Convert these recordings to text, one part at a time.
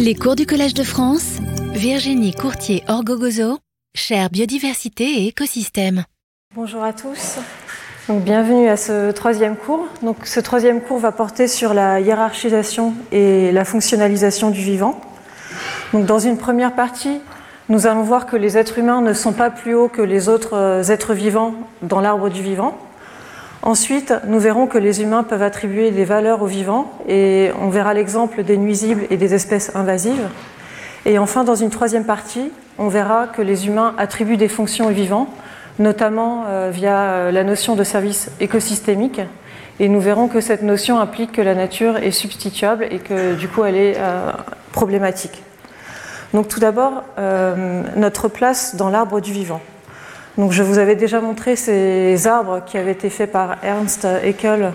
Les cours du Collège de France, Virginie Courtier-Orgogozo, chère biodiversité et écosystème. Bonjour à tous. Bienvenue à ce troisième cours. Ce troisième cours va porter sur la hiérarchisation et la fonctionnalisation du vivant. Dans une première partie, nous allons voir que les êtres humains ne sont pas plus hauts que les autres euh, êtres vivants dans l'arbre du vivant. Ensuite, nous verrons que les humains peuvent attribuer des valeurs aux vivants et on verra l'exemple des nuisibles et des espèces invasives. Et enfin, dans une troisième partie, on verra que les humains attribuent des fonctions aux vivants, notamment euh, via euh, la notion de service écosystémique. Et nous verrons que cette notion implique que la nature est substituable et que du coup elle est euh, problématique. Donc tout d'abord, notre place dans l'arbre du vivant. Donc je vous avais déjà montré ces arbres qui avaient été faits par Ernst Haeckel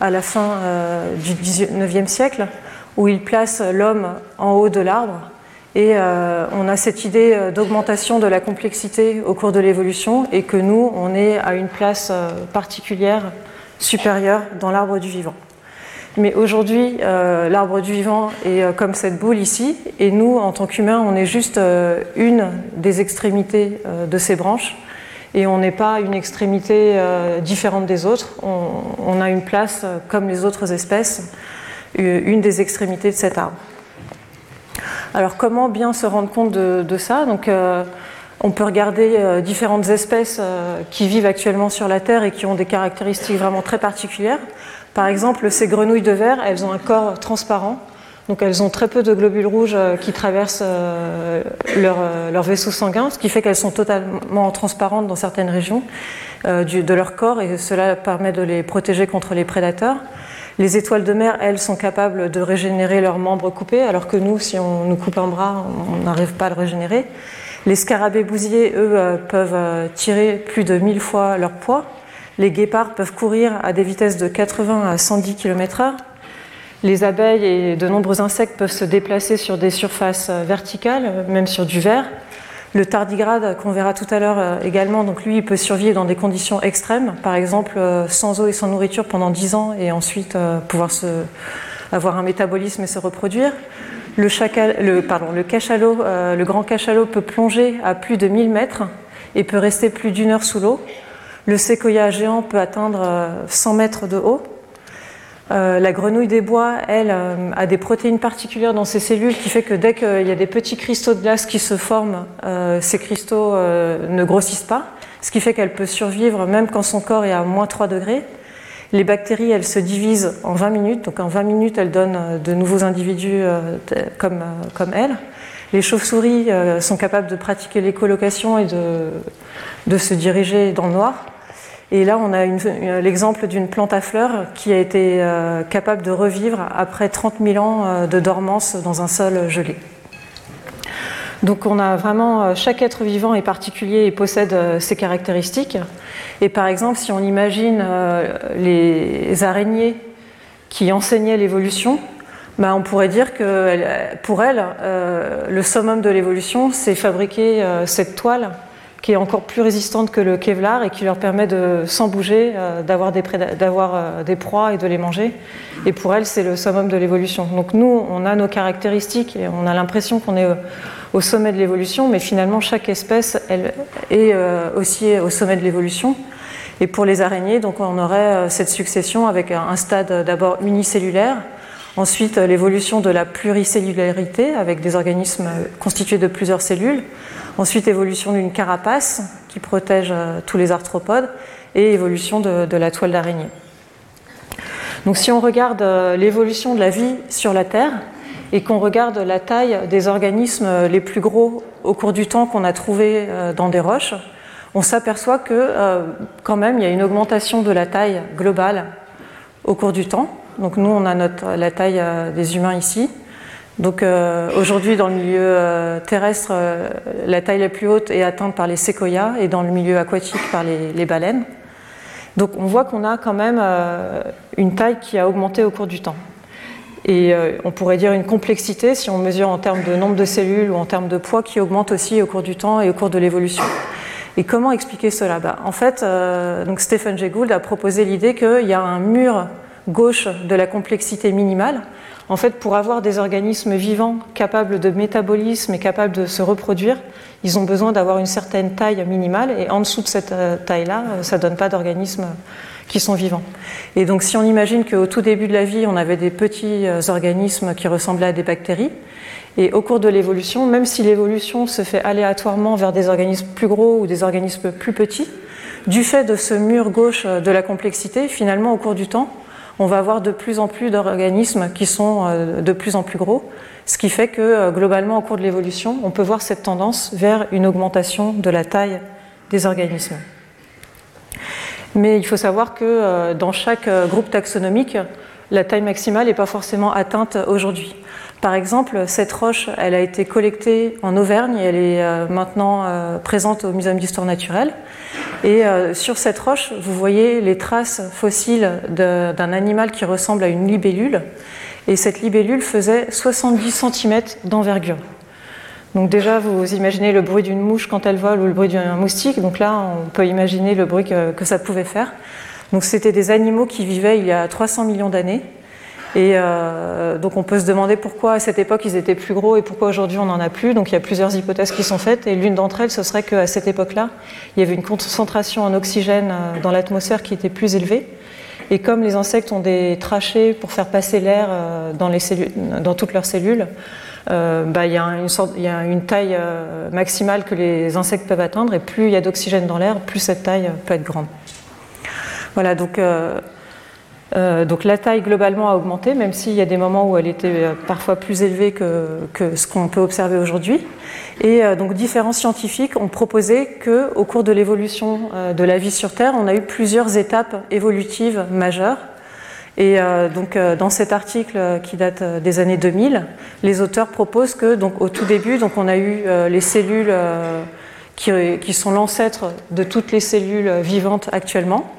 à la fin euh, du XIXe siècle, où il place l'homme en haut de l'arbre. Et euh, on a cette idée euh, d'augmentation de la complexité au cours de l'évolution et que nous, on est à une place particulière, supérieure dans l'arbre du vivant. Mais aujourd'hui, l'arbre du vivant est comme cette boule ici, et nous, en tant qu'humains, on est juste une des extrémités de ces branches et on n'est pas une extrémité euh, différente des autres. On, a une place, euh, comme les autres espèces, une des extrémités de cet arbre. Alors comment bien se rendre compte de, ça? Donc, euh, On peut regarder différentes espèces qui vivent actuellement sur la Terre et qui ont des caractéristiques vraiment très particulières. Par exemple, ces grenouilles de verre, elles ont un corps transparent donc elles ont très peu de globules rouges euh, qui traversent euh, euh, leur, vaisseau sanguin, ce qui fait qu'elles sont totalement transparentes dans certaines régions de leur corps et cela permet de les protéger contre les prédateurs. Les étoiles de mer, elles, sont capables de régénérer leurs membres coupés, alors que nous, si on nous coupe un bras, on n'arrive pas à le régénérer. Les scarabées bousiers, eux, peuvent tirer plus de 1000 fois leur poids. Les guépards peuvent courir à des vitesses de 80 à 110 km/h. Les abeilles et de nombreux insectes peuvent se déplacer sur des surfaces euh, verticales, même sur du verre. Le tardigrade, qu'on verra tout à l'heure euh, également, donc lui, il peut survivre dans des conditions extrêmes, par exemple euh, sans eau et sans nourriture pendant 10 ans et ensuite pouvoir avoir un métabolisme et se reproduire. Le cachalot, le grand cachalot peut plonger à plus de 1000 mètres et peut rester plus d'une heure sous l'eau. Le séquoia géant peut atteindre 100 mètres de haut. Euh, la grenouille des bois, elle, euh, a des protéines particulières dans ses cellules qui fait que dès qu'il y a des petits cristaux de glace qui se forment, euh, ces cristaux ne grossissent pas, ce qui fait qu'elle peut survivre même quand son corps est à moins 3 degrés. Les bactéries, elles se divisent en 20 minutes, donc en 20 minutes, elles donnent de nouveaux individus comme, comme. Les chauves-souris sont capables de pratiquer l'écolocation et de, de se diriger dans le noir. Et là, on a l'exemple d'une plante à fleurs qui a été euh, capable de revivre après 30 000 ans euh, de dormance dans un sol gelé. Donc on a vraiment, euh, chaque être vivant est particulier et possède ses caractéristiques. Et par exemple, si on imagine les araignées qui enseignaient l'évolution, bah, on pourrait dire que pour elles, le summum de l'évolution, c'est fabriquer cette toile qui est encore plus résistante que le Kevlar et qui leur permet de, sans bouger, euh, d'avoir des, euh, des, proies et de les manger. Et pour elles, c'est le summum de l'évolution. Donc nous, on a nos caractéristiques et on a l'impression qu'on est au sommet de l'évolution, mais finalement, chaque espèce elle, est euh, aussi au sommet de l'évolution. Et pour les araignées, donc on aurait cette succession avec un stade d'abord unicellulaire, ensuite l'évolution de la pluricellularité avec des organismes constitués de plusieurs cellules, Ensuite, évolution d'une carapace qui protège euh, tous les arthropodes et évolution de, la toile d'araignée. Donc si on regarde euh, l'évolution de la vie sur la Terre et qu'on regarde la taille des organismes euh, les plus gros au cours du temps qu'on a trouvés dans des roches, on s'aperçoit que quand même il y a une augmentation de la taille globale au cours du temps. Donc nous on a la taille des humains ici, donc euh, aujourd'hui, dans le milieu euh, terrestre, euh, la taille la plus haute est atteinte par les séquoias et dans le milieu aquatique par les, baleines. Donc on voit qu'on a quand même une taille qui a augmenté au cours du temps. Et on pourrait dire une complexité, si on mesure en termes de nombre de cellules ou en termes de poids, qui augmente aussi au cours du temps et au cours de l'évolution. Et comment expliquer cela? Bah, En fait, donc Stephen Jay Gould a proposé l'idée qu'il y a un mur gauche de la complexité minimale En fait, pour avoir des organismes vivants capables de métabolisme et capables de se reproduire, ils ont besoin d'avoir une certaine taille minimale, et en dessous de cette euh, taille-là, euh, ça ne donne pas d'organismes qui sont vivants. Et donc si on imagine qu'au tout début de la vie, on avait des petits euh, organismes qui ressemblaient à des bactéries, et au cours de l'évolution, même si l'évolution se fait aléatoirement vers des organismes plus gros ou des organismes plus petits, du fait de ce mur gauche de la complexité, finalement, au cours du temps, on va avoir de plus en plus d'organismes qui sont euh, de plus en plus gros, ce qui fait que euh, globalement, au cours de l'évolution, on peut voir cette tendance vers une augmentation de la taille des organismes. Mais il faut savoir que euh, dans chaque groupe taxonomique, la taille maximale n'est pas forcément atteinte aujourd'hui. Par exemple, cette roche, elle a été collectée en Auvergne et elle est maintenant présente au Muséum d'histoire naturelle. Et euh, sur cette roche, vous voyez les traces fossiles d'un animal qui ressemble à une libellule. Et cette libellule faisait 70 cm d'envergure. Donc déjà, vous imaginez le bruit d'une mouche quand elle vole ou le bruit d'un moustique. Donc là, on peut imaginer le bruit que, que ça pouvait faire. Donc c'était des animaux qui vivaient il y a 300 millions d'années et euh, donc on peut se demander pourquoi à cette époque ils étaient plus gros et pourquoi aujourd'hui on n'en a plus. Donc il y a plusieurs hypothèses qui sont faites et l'une d'entre elles ce serait qu'à cette époque-là, il y avait une concentration en oxygène euh, dans l'atmosphère qui était plus élevée. Et comme les insectes ont des trachées pour faire passer l'air euh, dans, toutes leurs cellules, bah, il, y a une taille maximale que les insectes peuvent atteindre et plus il y a d'oxygène dans l'air, plus cette taille peut être grande. Voilà, donc donc la taille globalement a augmenté, même s'il y a des moments où elle était euh, parfois plus élevée que, ce qu'on peut observer aujourd'hui. Et euh, donc différents scientifiques ont proposé qu'au cours de l'évolution de la vie sur Terre, on a eu plusieurs étapes évolutives majeures. Et donc dans cet article qui date des années 2000, les auteurs proposent que donc au tout début, donc on a eu les cellules qui sont l'ancêtre de toutes les cellules vivantes actuellement.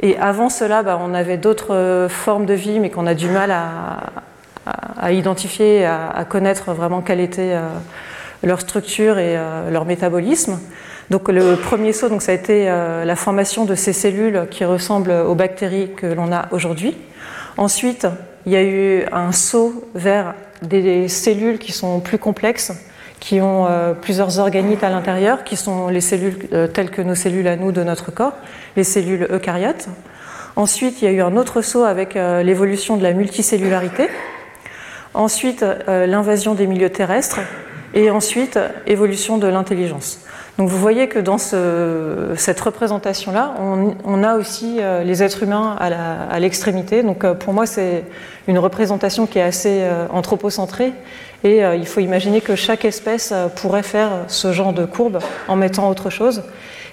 Et avant cela, bah, on avait d'autres euh, formes de vie, mais qu'on a du mal à, identifier, à, connaître vraiment quelle était euh, leur structure et euh, leur métabolisme. Donc le premier saut, donc, ça a été la formation de ces cellules qui ressemblent aux bactéries que l'on a aujourd'hui. Ensuite, il y a eu un saut vers des cellules qui sont plus complexes, qui ont euh, plusieurs organites à l'intérieur, qui sont les cellules euh, telles que nos cellules à nous de notre corps, les cellules eucaryotes. Ensuite, il y a eu un autre saut avec euh, l'évolution de la multicellularité. Ensuite, l'invasion des milieux terrestres. Et ensuite, évolution de l'intelligence. Donc vous voyez que dans cette représentation-là, on, a aussi les êtres humains à l'extrémité. Donc pour moi, c'est une représentation qui est assez anthropocentrée et euh, il faut imaginer que chaque espèce euh, pourrait faire ce genre de courbe en mettant autre chose.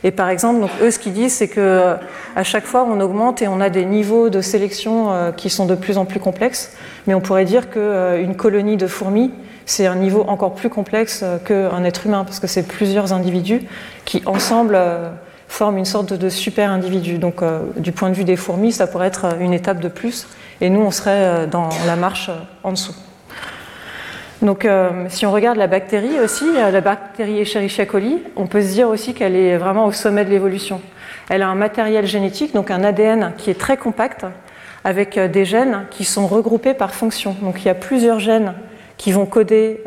Et par exemple, eux, ce qu'ils disent, c'est que euh, à chaque fois, on augmente et on a des niveaux de sélection qui sont de plus en plus complexes. Mais on pourrait dire qu'une colonie de fourmis, c'est un niveau encore plus complexe qu'un être humain, parce que c'est plusieurs individus qui, ensemble, forment une sorte de super individu. Donc, du point de vue des fourmis, ça pourrait être une étape de plus. Et nous, on serait dans la marche en dessous. Donc, euh, si on regarde la bactérie aussi, euh, la bactérie Escherichia coli, on peut se dire aussi qu'elle est vraiment au sommet de l'évolution. Elle a un matériel génétique, donc un ADN qui est très compact, avec euh, des gènes qui sont regroupés par fonction. Donc, il y a plusieurs gènes qui vont coder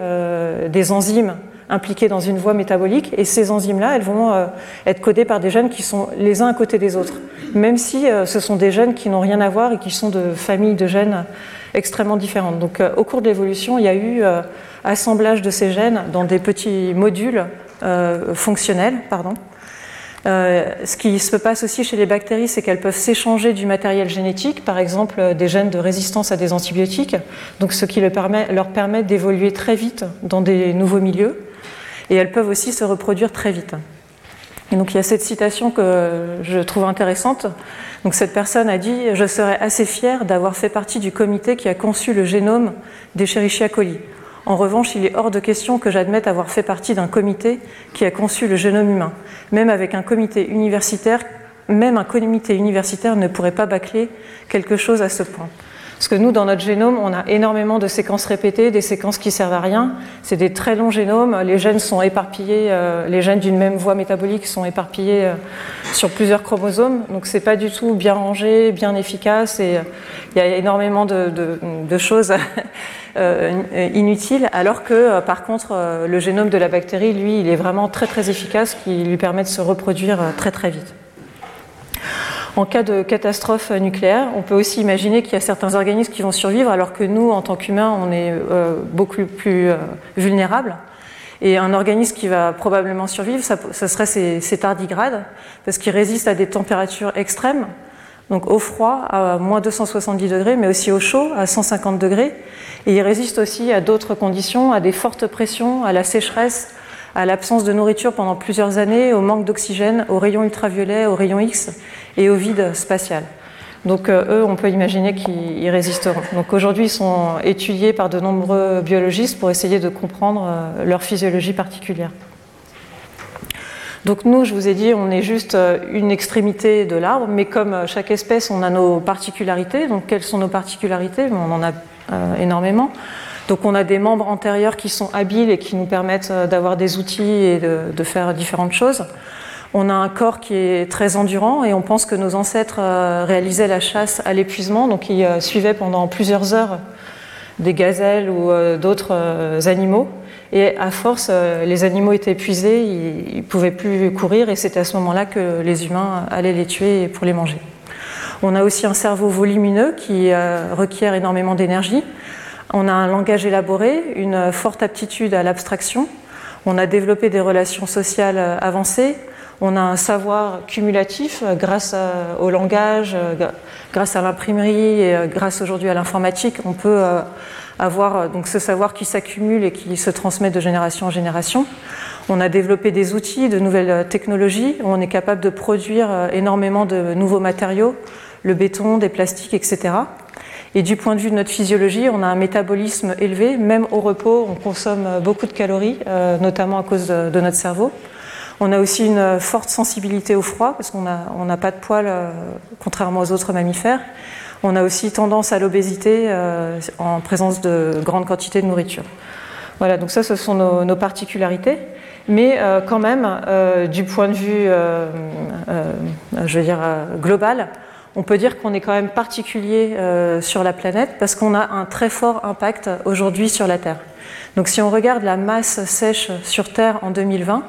des enzymes impliquées dans une voie métabolique, et ces enzymes-là, elles vont être codées par des gènes qui sont les uns à côté des autres, même si ce sont des gènes qui n'ont rien à voir et qui sont de familles de gènes extrêmement différentes. Donc euh, au cours de l'évolution, il y a eu euh, assemblage de ces gènes dans des petits modules euh, fonctionnels. Pardon. ce qui se passe aussi chez les bactéries, c'est qu'elles peuvent s'échanger du matériel génétique, par exemple des gènes de résistance à des antibiotiques, donc ce qui leur permet, leur permet d'évoluer très vite dans des nouveaux milieux, et elles peuvent aussi se reproduire très vite. Et donc il y a cette citation que je trouve intéressante. Donc cette personne a dit Je serais assez fière d'avoir fait partie du comité qui a conçu le génome d'Escherichia coli. En revanche, il est hors de question que j'admette avoir fait partie d'un comité qui a conçu le génome humain. Même avec un comité universitaire, même un comité universitaire ne pourrait pas bâcler quelque chose à ce point. Parce que nous, dans notre génome, on a énormément de séquences répétées, des séquences qui servent à rien. C'est des très longs génomes. Les gènes sont éparpillés, euh, les gènes d'une même voie métabolique sont éparpillés euh, sur plusieurs chromosomes. Donc c'est pas du tout bien rangé, bien efficace, et euh, il y a énormément de, de choses inutiles. Alors que, par contre, le génome de la bactérie, lui, il est vraiment très très efficace, qui lui permet de se reproduire très très vite. En cas de catastrophe nucléaire, on peut aussi imaginer qu'il y a certains organismes qui vont survivre alors que nous, en tant qu'humains, on est euh, beaucoup plus euh, vulnérables. Et un organisme qui va probablement survivre, ça, serait ces, tardigrades, parce qu'ils résistent à des températures extrêmes, donc au froid à moins 270 degrés, mais aussi au chaud à 150 degrés. Et ils résistent aussi à d'autres conditions, à des fortes pressions, à la sécheresse, à l'absence de nourriture pendant plusieurs années, au manque d'oxygène, aux rayons ultraviolets, aux rayons X et au vide spatial. Donc euh, eux, on peut imaginer qu'ils résisteront. Donc aujourd'hui, ils sont étudiés par de nombreux biologistes pour essayer de comprendre euh, leur physiologie particulière. Donc nous, je vous ai dit, on est juste euh, une extrémité de l'arbre, mais comme chaque espèce, on a nos particularités. Donc quelles sont nos particularités? On en a énormément. Donc on a des membres antérieurs qui sont habiles et qui nous permettent d'avoir des outils et de faire différentes choses. On a un corps qui est très endurant et on pense que nos ancêtres euh, réalisaient la chasse à l'épuisement, donc ils euh, suivaient pendant plusieurs heures des gazelles ou euh, d'autres animaux. Et à force, les animaux étaient épuisés, ils ne pouvaient plus courir et c'est à ce moment-là que les humains allaient les tuer pour les manger. On a aussi un cerveau volumineux qui requiert énormément d'énergie. On a un langage élaboré, une forte aptitude à l'abstraction. On a développé des relations sociales avancées. On a un savoir cumulatif euh, grâce au langage, euh, grâce à l'imprimerie et euh, grâce aujourd'hui à l'informatique. On peut avoir donc ce savoir qui s'accumule et qui se transmet de génération en génération. On a développé des outils, de nouvelles technologies. On est capable de produire énormément de nouveaux matériaux, le béton, des plastiques, etc. Et du point de vue de notre physiologie, on a un métabolisme élevé. Même au repos, on consomme beaucoup de calories, notamment à cause de notre cerveau. On a aussi une forte sensibilité au froid parce qu'on n'a pas de poils euh, contrairement aux autres mammifères. On a aussi tendance à l'obésité euh, en présence de grandes quantités de nourriture. Voilà, donc ça, ce sont nos, particularités. Mais euh, quand même, du point de vue, je veux dire, global, on peut dire qu'on est quand même particulier sur la planète parce qu'on a un très fort impact aujourd'hui sur la Terre. Donc si on regarde la masse sèche sur Terre en 2020,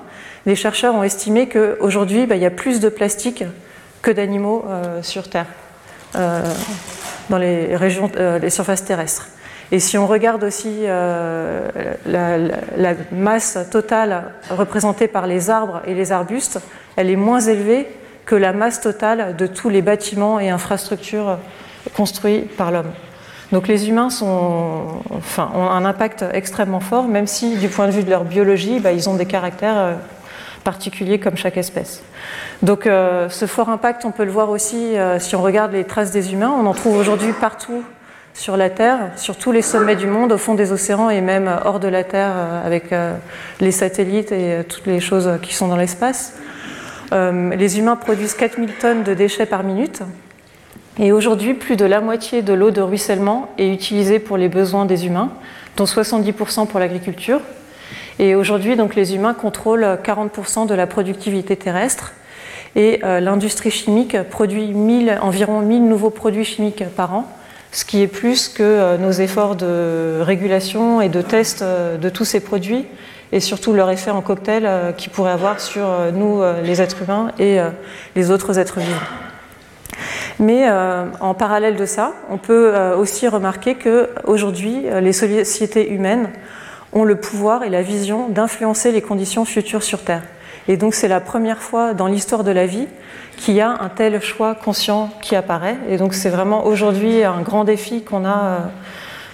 les chercheurs ont estimé qu'aujourd'hui, bah, il y a plus de plastique que d'animaux euh, sur Terre, euh, dans euh, les surfaces terrestres. Et si on regarde aussi la, masse totale représentée par les arbres et les arbustes, elle est moins élevée que la masse totale de tous les bâtiments et infrastructures construits par l'homme. Donc les humains ont un impact extrêmement fort, même si du point de vue de leur biologie, bah, ils ont des caractères particulier comme chaque espèce. Donc euh, ce fort impact, on peut le voir aussi euh, si on regarde les traces des humains. On en trouve aujourd'hui partout sur la Terre, sur tous les sommets du monde, au fond des océans et même hors de la Terre euh, avec les satellites et toutes les choses qui sont dans l'espace. les humains produisent 4000 tonnes de déchets par minute. Et aujourd'hui, plus de la moitié de l'eau de ruissellement est utilisée pour les besoins des humains, dont 70% pour l'agriculture, et aujourd'hui, donc, les humains contrôlent 40% de la productivité terrestre. Et euh, l'industrie chimique produit environ 1000 nouveaux produits chimiques par an, ce qui est plus que euh, nos efforts de régulation et de test euh, de tous ces produits, et surtout leur effet en cocktail qu'ils pourraient avoir sur nous, les êtres humains, et les autres êtres vivants. Mais en parallèle de ça, on peut aussi remarquer qu'aujourd'hui, les sociétés humaines ont le pouvoir et la vision d'influencer les conditions futures sur Terre. Et donc c'est la première fois dans l'histoire de la vie qu'il y a un tel choix conscient qui apparaît. Et donc c'est vraiment aujourd'hui un grand défi qu'on a euh,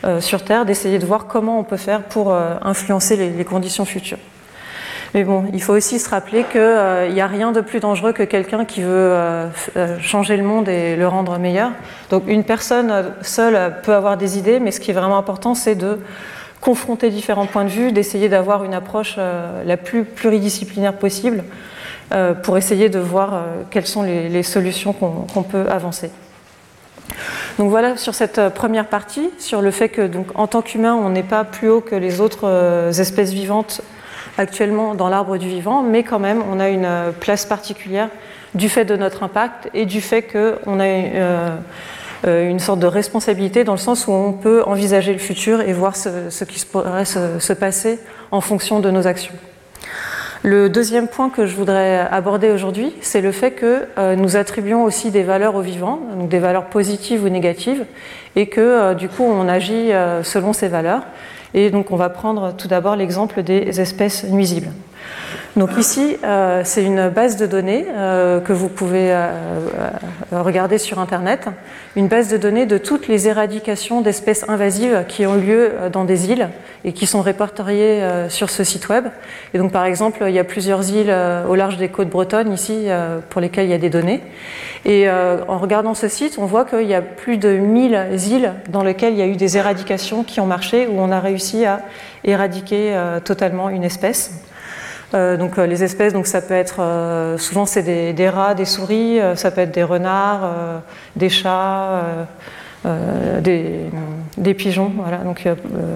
euh, sur Terre d'essayer de voir comment on peut faire pour euh, influencer les, conditions futures. Mais bon, il faut aussi se rappeler qu'il n'y a rien de plus dangereux que quelqu'un qui veut changer le monde et le rendre meilleur. Donc une personne seule peut avoir des idées, mais ce qui est vraiment important, c'est de confronter différents points de vue, d'essayer d'avoir une approche euh, la plus pluridisciplinaire possible euh, pour essayer de voir euh, quelles sont les, solutions qu'on peut avancer. Donc voilà sur cette première partie, sur le fait que donc, en tant qu'humain, on n'est pas plus haut que les autres espèces vivantes actuellement dans l'arbre du vivant, mais quand même, on a une place particulière du fait de notre impact et du fait qu'on a une sorte de responsabilité dans le sens où on peut envisager le futur et voir ce, qui pourrait se, passer en fonction de nos actions. Le deuxième point que je voudrais aborder aujourd'hui, c'est le fait que euh, nous attribuons aussi des valeurs aux vivants, des valeurs positives ou négatives, et que euh, du coup on agit selon ces valeurs. Et donc on va prendre tout d'abord l'exemple des espèces nuisibles. Donc ici, euh, c'est une base de données euh, que vous pouvez euh, regarder sur Internet, une base de données de toutes les éradications d'espèces invasives qui ont lieu dans des îles et qui sont répertoriées sur ce site web. Et donc par exemple, il y a plusieurs îles au large des côtes bretonnes ici pour lesquelles il y a des données. Et en regardant ce site, on voit qu'il y a plus de 1000 îles dans lesquelles il y a eu des éradications qui ont marché, où on a réussi à éradiquer totalement une espèce. Euh, donc euh, les espèces, donc ça peut être euh, souvent c'est des, rats, des souris, ça peut être des renards, des chats, des, pigeons, voilà. Donc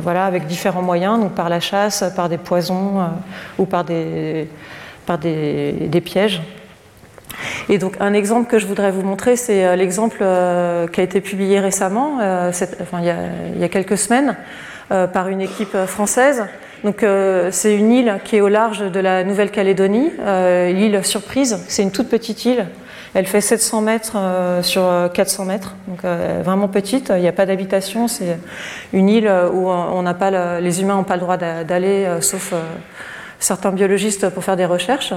voilà avec différents moyens, donc par la chasse, par des poisons ou par des par des, pièges. Et donc un exemple que je voudrais vous montrer, c'est l'exemple qui a été publié récemment, enfin, il, y a, il, y a, quelques semaines, par une équipe française donc euh, c'est une île qui est au large de la Nouvelle-Calédonie, euh, l'île Surprise. C'est une toute petite île. Elle fait 700 mètres euh, sur 400 mètres, donc vraiment petite. Il n'y a pas d'habitation. C'est une île où les humains n'ont pas le droit d'aller, sauf certains biologistes pour faire des recherches.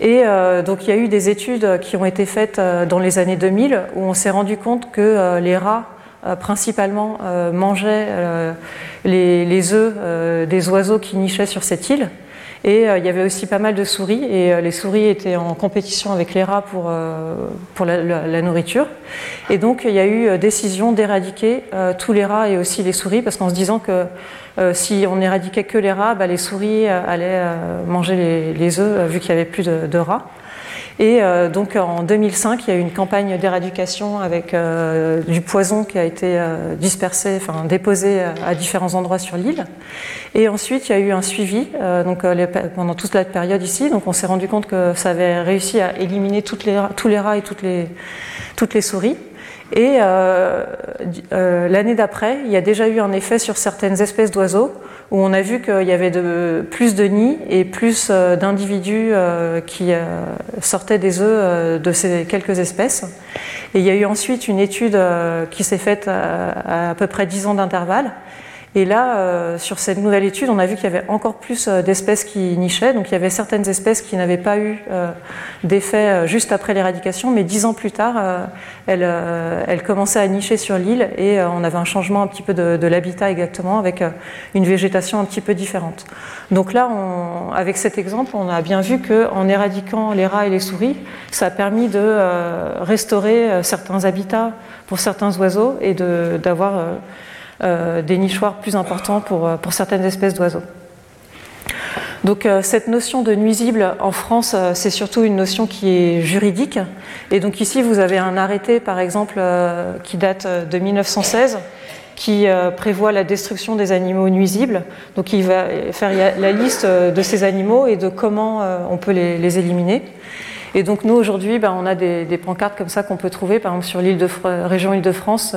Et donc il y a eu des études qui ont été faites dans les années 2000 où on s'est rendu compte que les rats principalement euh, mangeaient euh, les, œufs des oiseaux qui nichaient sur cette île. Et il y avait aussi pas mal de souris, et les souris étaient en compétition avec les rats pour, pour la, nourriture. Et donc il y a eu décision d'éradiquer tous les rats et aussi les souris, parce qu'en se disant que si on éradiquait que les rats, bah, les souris allaient manger les, œufs, vu qu'il n'y avait plus de rats. Et euh, donc en 2005, il y a eu une campagne d'éradication avec euh, du poison qui a été euh, dispersé, enfin déposé à différents endroits sur l'île. Et ensuite, il y a eu un suivi donc, pendant toute la période ici. Donc on s'est rendu compte que ça avait réussi à éliminer tous les rats et toutes les, toutes les souris. Et l'année d'après, il y a déjà eu un effet sur certaines espèces d'oiseaux où on a vu qu'il y avait plus de nids et plus euh, d'individus euh, qui euh, sortaient des œufs de ces quelques espèces. Et il y a eu ensuite une étude qui s'est faite à, à peu près 10 ans d'intervalle et là, euh, sur cette nouvelle étude, on a vu qu'il y avait encore plus euh, d'espèces qui nichaient. Donc il y avait certaines espèces qui n'avaient pas eu euh, d'effet juste après l'éradication, mais dix ans plus tard, elles, commençaient à nicher sur l'île et on avait un changement un petit peu de, l'habitat exactement, avec une végétation un petit peu différente. Donc là, avec cet exemple, on a bien vu qu'en éradiquant les rats et les souris, ça a permis de restaurer certains habitats pour certains oiseaux et d'avoir des nichoirs plus importants pour, euh, certaines espèces d'oiseaux. Donc euh, cette notion de nuisible en France, c'est surtout une notion qui est juridique. Et donc ici, vous avez un arrêté, par exemple, qui date de 1916, qui prévoit la destruction des animaux nuisibles. Donc il va faire la liste de ces animaux et de comment on peut les, éliminer. Et donc nous, aujourd'hui, ben, on a des, des, pancartes comme ça qu'on peut trouver, par exemple sur l'île de région Île-de-France,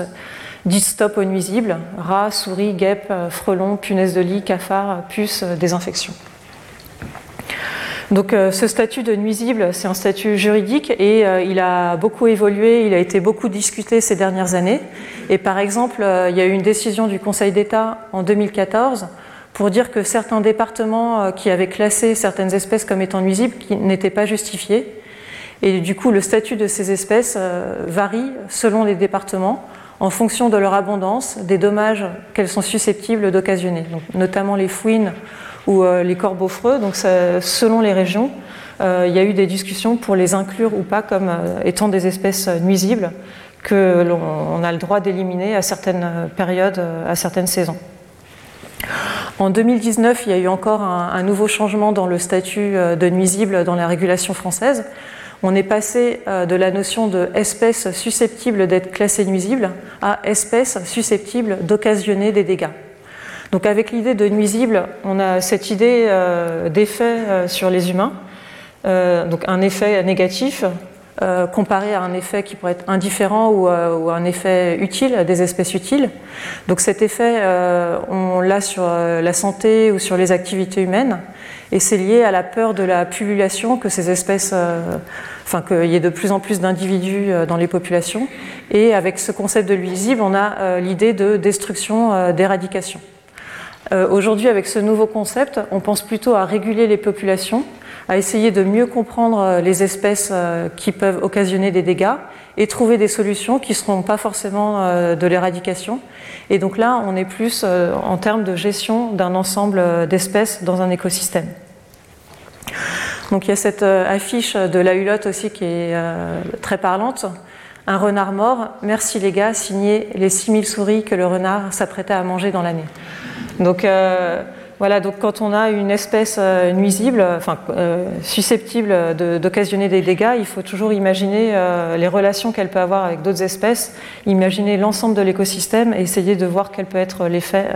Dites stop aux nuisibles, rats, souris, guêpes, euh, frelons, punaises de lit, cafards, puces, euh, désinfection. Donc euh, ce statut de nuisible, c'est un statut juridique et il a beaucoup évolué, il a été beaucoup discuté ces dernières années. Et par exemple, il y a eu une décision du Conseil d'État en 2014 pour dire que certains départements qui avaient classé certaines espèces comme étant nuisibles n'étaient pas justifiés. Et du coup, le statut de ces espèces varie selon les départements en fonction de leur abondance, des dommages qu'elles sont susceptibles d'occasionner, notamment les fouines ou euh, les corbeaux freux. Selon les régions, euh, il y a eu des discussions pour les inclure ou pas comme euh, étant des espèces nuisibles que l'on a le droit d'éliminer à certaines périodes, à certaines saisons. En 2019, il y a eu encore un, nouveau changement dans le statut de nuisible dans la régulation française. on est passé de la notion de espèce susceptible d'être classée nuisible à espèce susceptible d'occasionner des dégâts. Donc avec l'idée de nuisible, on a cette idée d'effet sur les humains, donc un effet négatif euh, comparé à un effet qui pourrait être indifférent ou, euh, un effet utile, des espèces utiles. Donc cet effet, euh, on l'a sur la santé ou sur les activités humaines, et c'est lié à la peur de la pullulation que ces espèces, enfin qu'il y ait de plus en plus d'individus dans les populations. Et avec ce concept de nuisible, on a l'idée de destruction, d'éradication. Aujourd'hui, avec ce nouveau concept, on pense plutôt à réguler les populations à essayer de mieux comprendre euh, les espèces euh, qui peuvent occasionner des dégâts et trouver des solutions qui ne seront pas forcément euh, de l'éradication. Et donc là, on est plus en termes de gestion d'un ensemble d'espèces dans un écosystème. Donc il y a cette affiche de la hulotte aussi qui est très parlante. Un renard mort, merci les gars, signé les 6000 souris que le renard s'apprêtait à manger dans l'année. Donc voilà, donc quand on a une espèce euh, nuisible, euh, susceptible d'occasionner des dégâts, il faut toujours imaginer euh, les relations qu'elle peut avoir avec d'autres espèces, imaginer l'ensemble de l'écosystème et essayer de voir quel peut être l'effet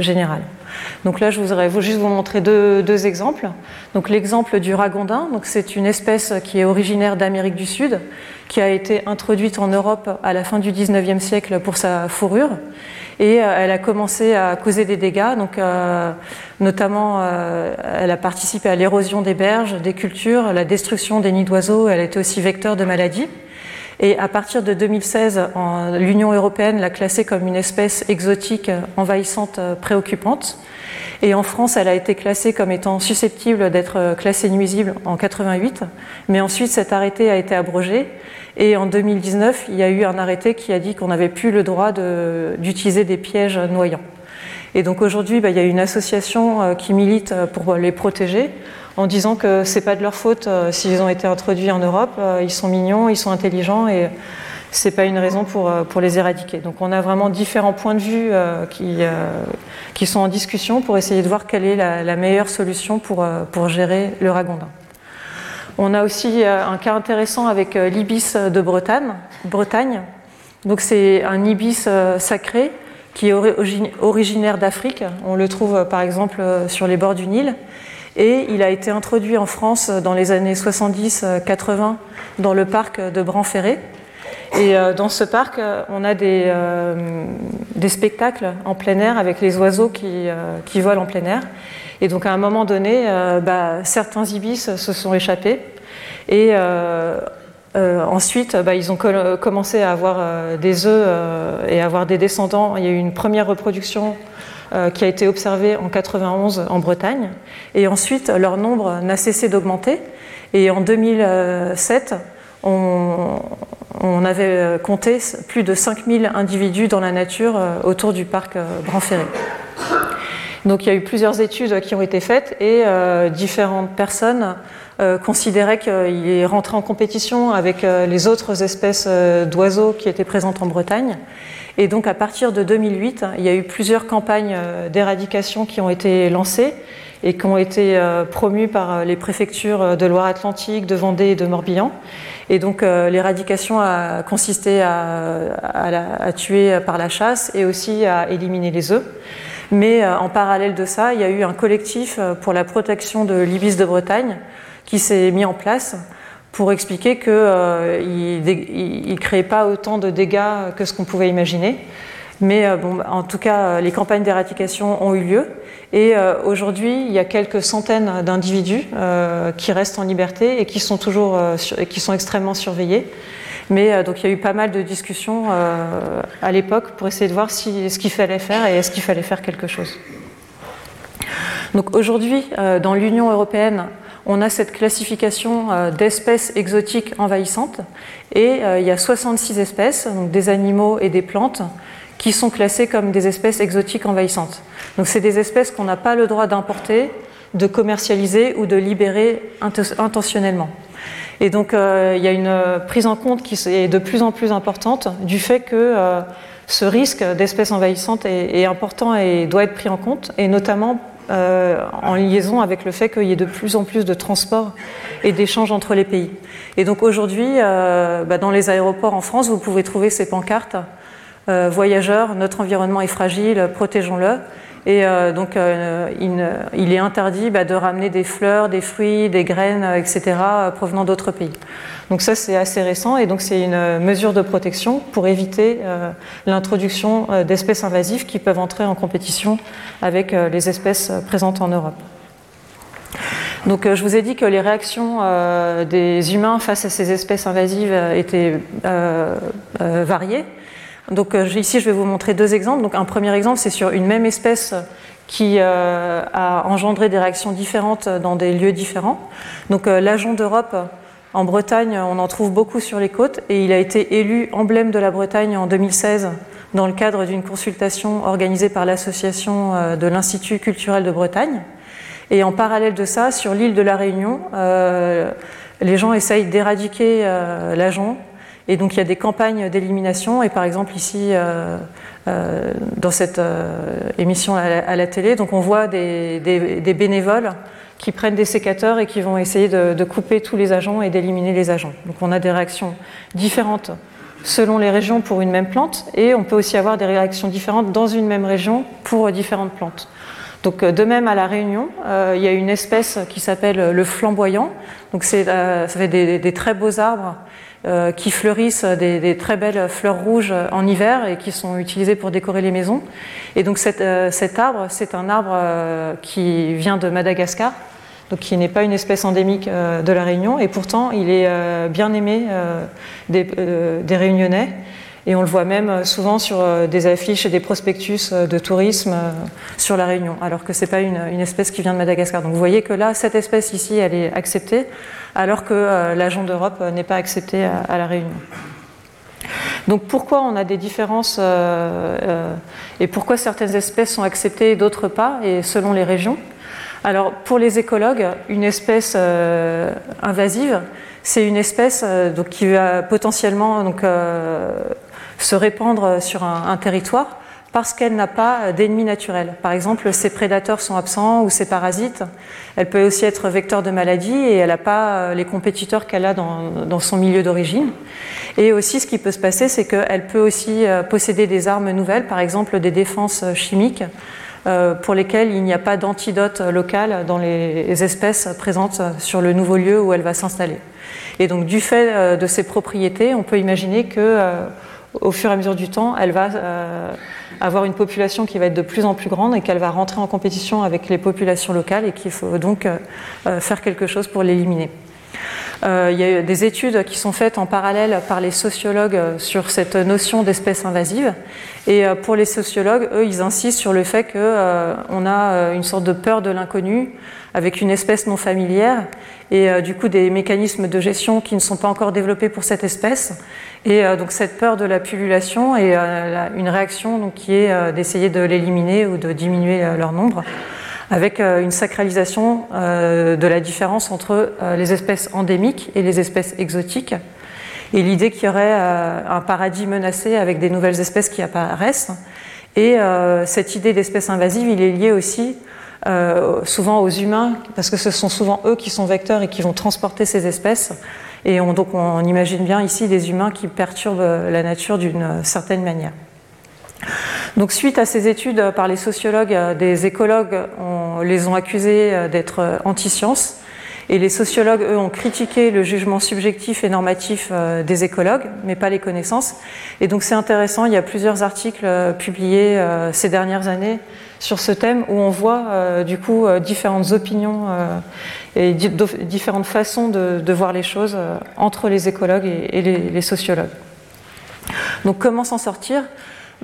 général. Donc là, je voudrais juste vous montrer deux, exemples. Donc l'exemple du ragondin, donc c'est une espèce qui est originaire d'Amérique du Sud, qui a été introduite en Europe à la fin du 19e siècle pour sa fourrure et euh, elle a commencé à causer des dégâts. Euh, notamment, euh, elle a participé à l'érosion des berges, des cultures, la destruction des nids d'oiseaux. Elle était aussi vecteur de maladies. Et à partir de 2016, l'Union européenne l'a classée comme une espèce exotique envahissante préoccupante. Et en France, elle a été classée comme étant susceptible d'être classée nuisible en 88. Mais ensuite, cet arrêté a été abrogé. Et en 2019, il y a eu un arrêté qui a dit qu'on n'avait plus le droit d'utiliser des pièges noyants. Et donc aujourd'hui, bah, il y a une association euh, qui milite euh, pour les protéger en disant que c'est pas de leur faute euh, s'ils ont été introduits en Europe. Ils sont mignons, ils sont intelligents et c'est pas une raison pour, pour les éradiquer. Donc on a vraiment différents points de vue qui, sont en discussion pour essayer de voir quelle est la, meilleure solution pour, pour gérer le ragondin. On a aussi euh, un cas intéressant avec euh, l'ibis de Bretagne. Bretagne. Donc c'est un ibis euh, sacré qui est originaire d'Afrique. On le trouve par exemple sur les bords du Nil. Et il a été introduit en France dans les années 70-80 dans le parc de Branferré. Et dans ce parc, on a des, spectacles en plein air avec les oiseaux qui, volent en plein air. Et donc à un moment donné, euh, bah, certains ibis se sont échappés. Et euh, euh, ensuite, bah, ils ont commencé à avoir des œufs et à avoir des descendants. Il y a eu une première reproduction qui a été observée en 91 en Bretagne. Et ensuite, leur nombre n'a cessé d'augmenter. Et en 2007, on, avait compté plus de 5000 individus dans la nature autour du parc Branferré. Donc il y a eu plusieurs études qui ont été faites et euh, différentes personnes euh, considéraient qu'il est rentré en compétition avec euh, les autres espèces d'oiseaux qui étaient présentes en Bretagne. Et donc à partir de 2008, il y a eu plusieurs campagnes d'éradication qui ont été lancées et qui ont été promues par les préfectures de Loire-Atlantique, de Vendée et de Morbihan. Et donc l'éradication a consisté à, à, tuer par la chasse et aussi à éliminer les œufs. Mais euh, en parallèle de ça, il y a eu un collectif euh, pour la protection de l'ibis de Bretagne qui s'est mis en place pour expliquer qu'il euh, ne créait pas autant de dégâts que ce qu'on pouvait imaginer. Mais bon, en tout cas, les campagnes d'éradication ont eu lieu. Et aujourd'hui, il y a quelques centaines d'individus qui restent en liberté et qui sont toujours qui sont extrêmement surveillés. Mais euh, donc il y a eu pas mal de discussions euh, à l'époque pour essayer de voir si, ce qu'il fallait faire et est-ce qu'il fallait faire quelque chose. Donc aujourd'hui, euh, dans l'Union européenne, on a cette classification d'espèces exotiques envahissantes et il y a 66 espèces, donc des animaux et des plantes, qui sont classées comme des espèces exotiques envahissantes. Donc c'est des espèces qu'on n'a pas le droit d'importer, de commercialiser ou de libérer intentionnellement. Et donc euh, il y a une euh, prise en compte qui est de plus en plus importante du fait que euh, ce risque d'espèces envahissantes est, important et doit être pris en compte, et notamment en liaison avec le fait qu'il y ait de plus en plus de transports et d'échanges entre les pays. Et donc aujourd'hui, bah, dans les aéroports en France, vous pouvez trouver ces pancartes voyageurs, notre environnement est fragile, protégeons-le. Et euh, donc, euh, il, est interdit bah, de ramener des fleurs, des fruits, des graines, euh, etc., provenant d'autres pays. Donc ça, c'est assez récent, et donc c'est une mesure de protection pour éviter l'introduction d'espèces invasives qui peuvent entrer en compétition avec les espèces présentes en Europe. Donc, je vous ai dit que les réactions des humains face à ces espèces invasives étaient variées. Donc euh, ici, je vais vous montrer deux exemples. Donc un premier exemple, c'est sur une même espèce qui euh, a engendré des réactions différentes dans des lieux différents. Donc euh, l'agent d'Europe en Bretagne, on en trouve beaucoup sur les côtes et il a été élu emblème de la Bretagne en 2016 dans le cadre d'une consultation organisée par l'association de l'Institut culturel de Bretagne. Et en parallèle de ça, sur l'île de la Réunion, les gens essayent d'éradiquer l'agent et donc il y a des campagnes d'élimination. Et par exemple ici, euh, euh, dans cette euh, émission à la, télé, donc on voit des, bénévoles qui prennent des sécateurs et qui vont essayer de, couper tous les agents et d'éliminer les agents. Donc on a des réactions différentes selon les régions pour une même plante, et on peut aussi avoir des réactions différentes dans une même région pour différentes plantes. Donc de même à la Réunion, il y a une espèce qui s'appelle le flamboyant. Donc ça fait des, très beaux arbres euh, qui fleurissent des, très belles fleurs rouges en hiver et qui sont utilisées pour décorer les maisons. Et donc euh, cet arbre, c'est un arbre euh, qui vient de Madagascar, donc qui n'est pas une espèce endémique de la Réunion, et pourtant il est bien aimé des, des, Réunionnais. Et on le voit même souvent sur des affiches et des prospectus de tourisme sur la Réunion, alors que ce n'est pas une, espèce qui vient de Madagascar. Donc vous voyez que là, cette espèce ici, elle est acceptée, alors que euh, l'agent d'Europe euh, n'est pas accepté à, la Réunion. Donc pourquoi on a des différences euh, et pourquoi certaines espèces sont acceptées et d'autres pas, et selon les régions? Alors pour les écologues, une espèce invasive, c'est une espèce donc, qui va potentiellement donc, se répandre sur un territoire parce qu'elle n'a pas d'ennemis naturels. Par exemple, ses prédateurs sont absents ou ses parasites. Elle peut aussi être vecteur de maladies et elle n'a pas euh, les compétiteurs qu'elle a dans, son milieu d'origine. Et aussi, ce qui peut se passer, c'est qu'elle peut aussi euh, posséder des armes nouvelles, par exemple des défenses euh, chimiques, pour lesquelles il n'y a pas d'antidote local dans les espèces présentes sur le nouveau lieu où elle va s'installer. Et donc, du fait de ces propriétés, on peut imaginer que au fur et à mesure du temps, elle va avoir une population qui va être de plus en plus grande et qu'elle va rentrer en compétition avec les populations locales et qu'il faut donc euh, euh, faire quelque chose pour l'éliminer. Euh, il y a des études qui sont faites en parallèle par les sociologues sur cette notion d'espèce invasive. Et pour les sociologues, eux, ils insistent sur le fait qu'on a une sorte de peur de l'inconnu avec une espèce non familière et du coup des mécanismes de gestion qui ne sont pas encore développés pour cette espèce. Et euh, donc cette peur de la pullulation euh, une réaction donc, qui est euh, d'essayer de l'éliminer ou de diminuer leur nombre, avec une sacralisation de la différence entre les espèces endémiques et les espèces exotiques. Et l'idée qu'il y aurait un paradis menacé avec des nouvelles espèces qui apparaissent. Et cette idée d'espèce invasive, il est lié aussi souvent aux humains, parce que ce sont souvent eux qui sont vecteurs et qui vont transporter ces espèces. Et on, donc on imagine bien ici des humains qui perturbent la nature d'une certaine manière. Donc suite à ces études par les sociologues, des écologues les ont accusés d'être anti-sciences. Et les sociologues, eux, ont critiqué le jugement subjectif et normatif euh, des écologues, mais pas les connaissances. Et donc c'est intéressant, il y a plusieurs articles euh, publiés euh, ces dernières années sur ce thème où on voit du coup différentes opinions et différentes façons de, voir les choses euh, entre les écologues et, les, sociologues. Donc comment s'en sortir?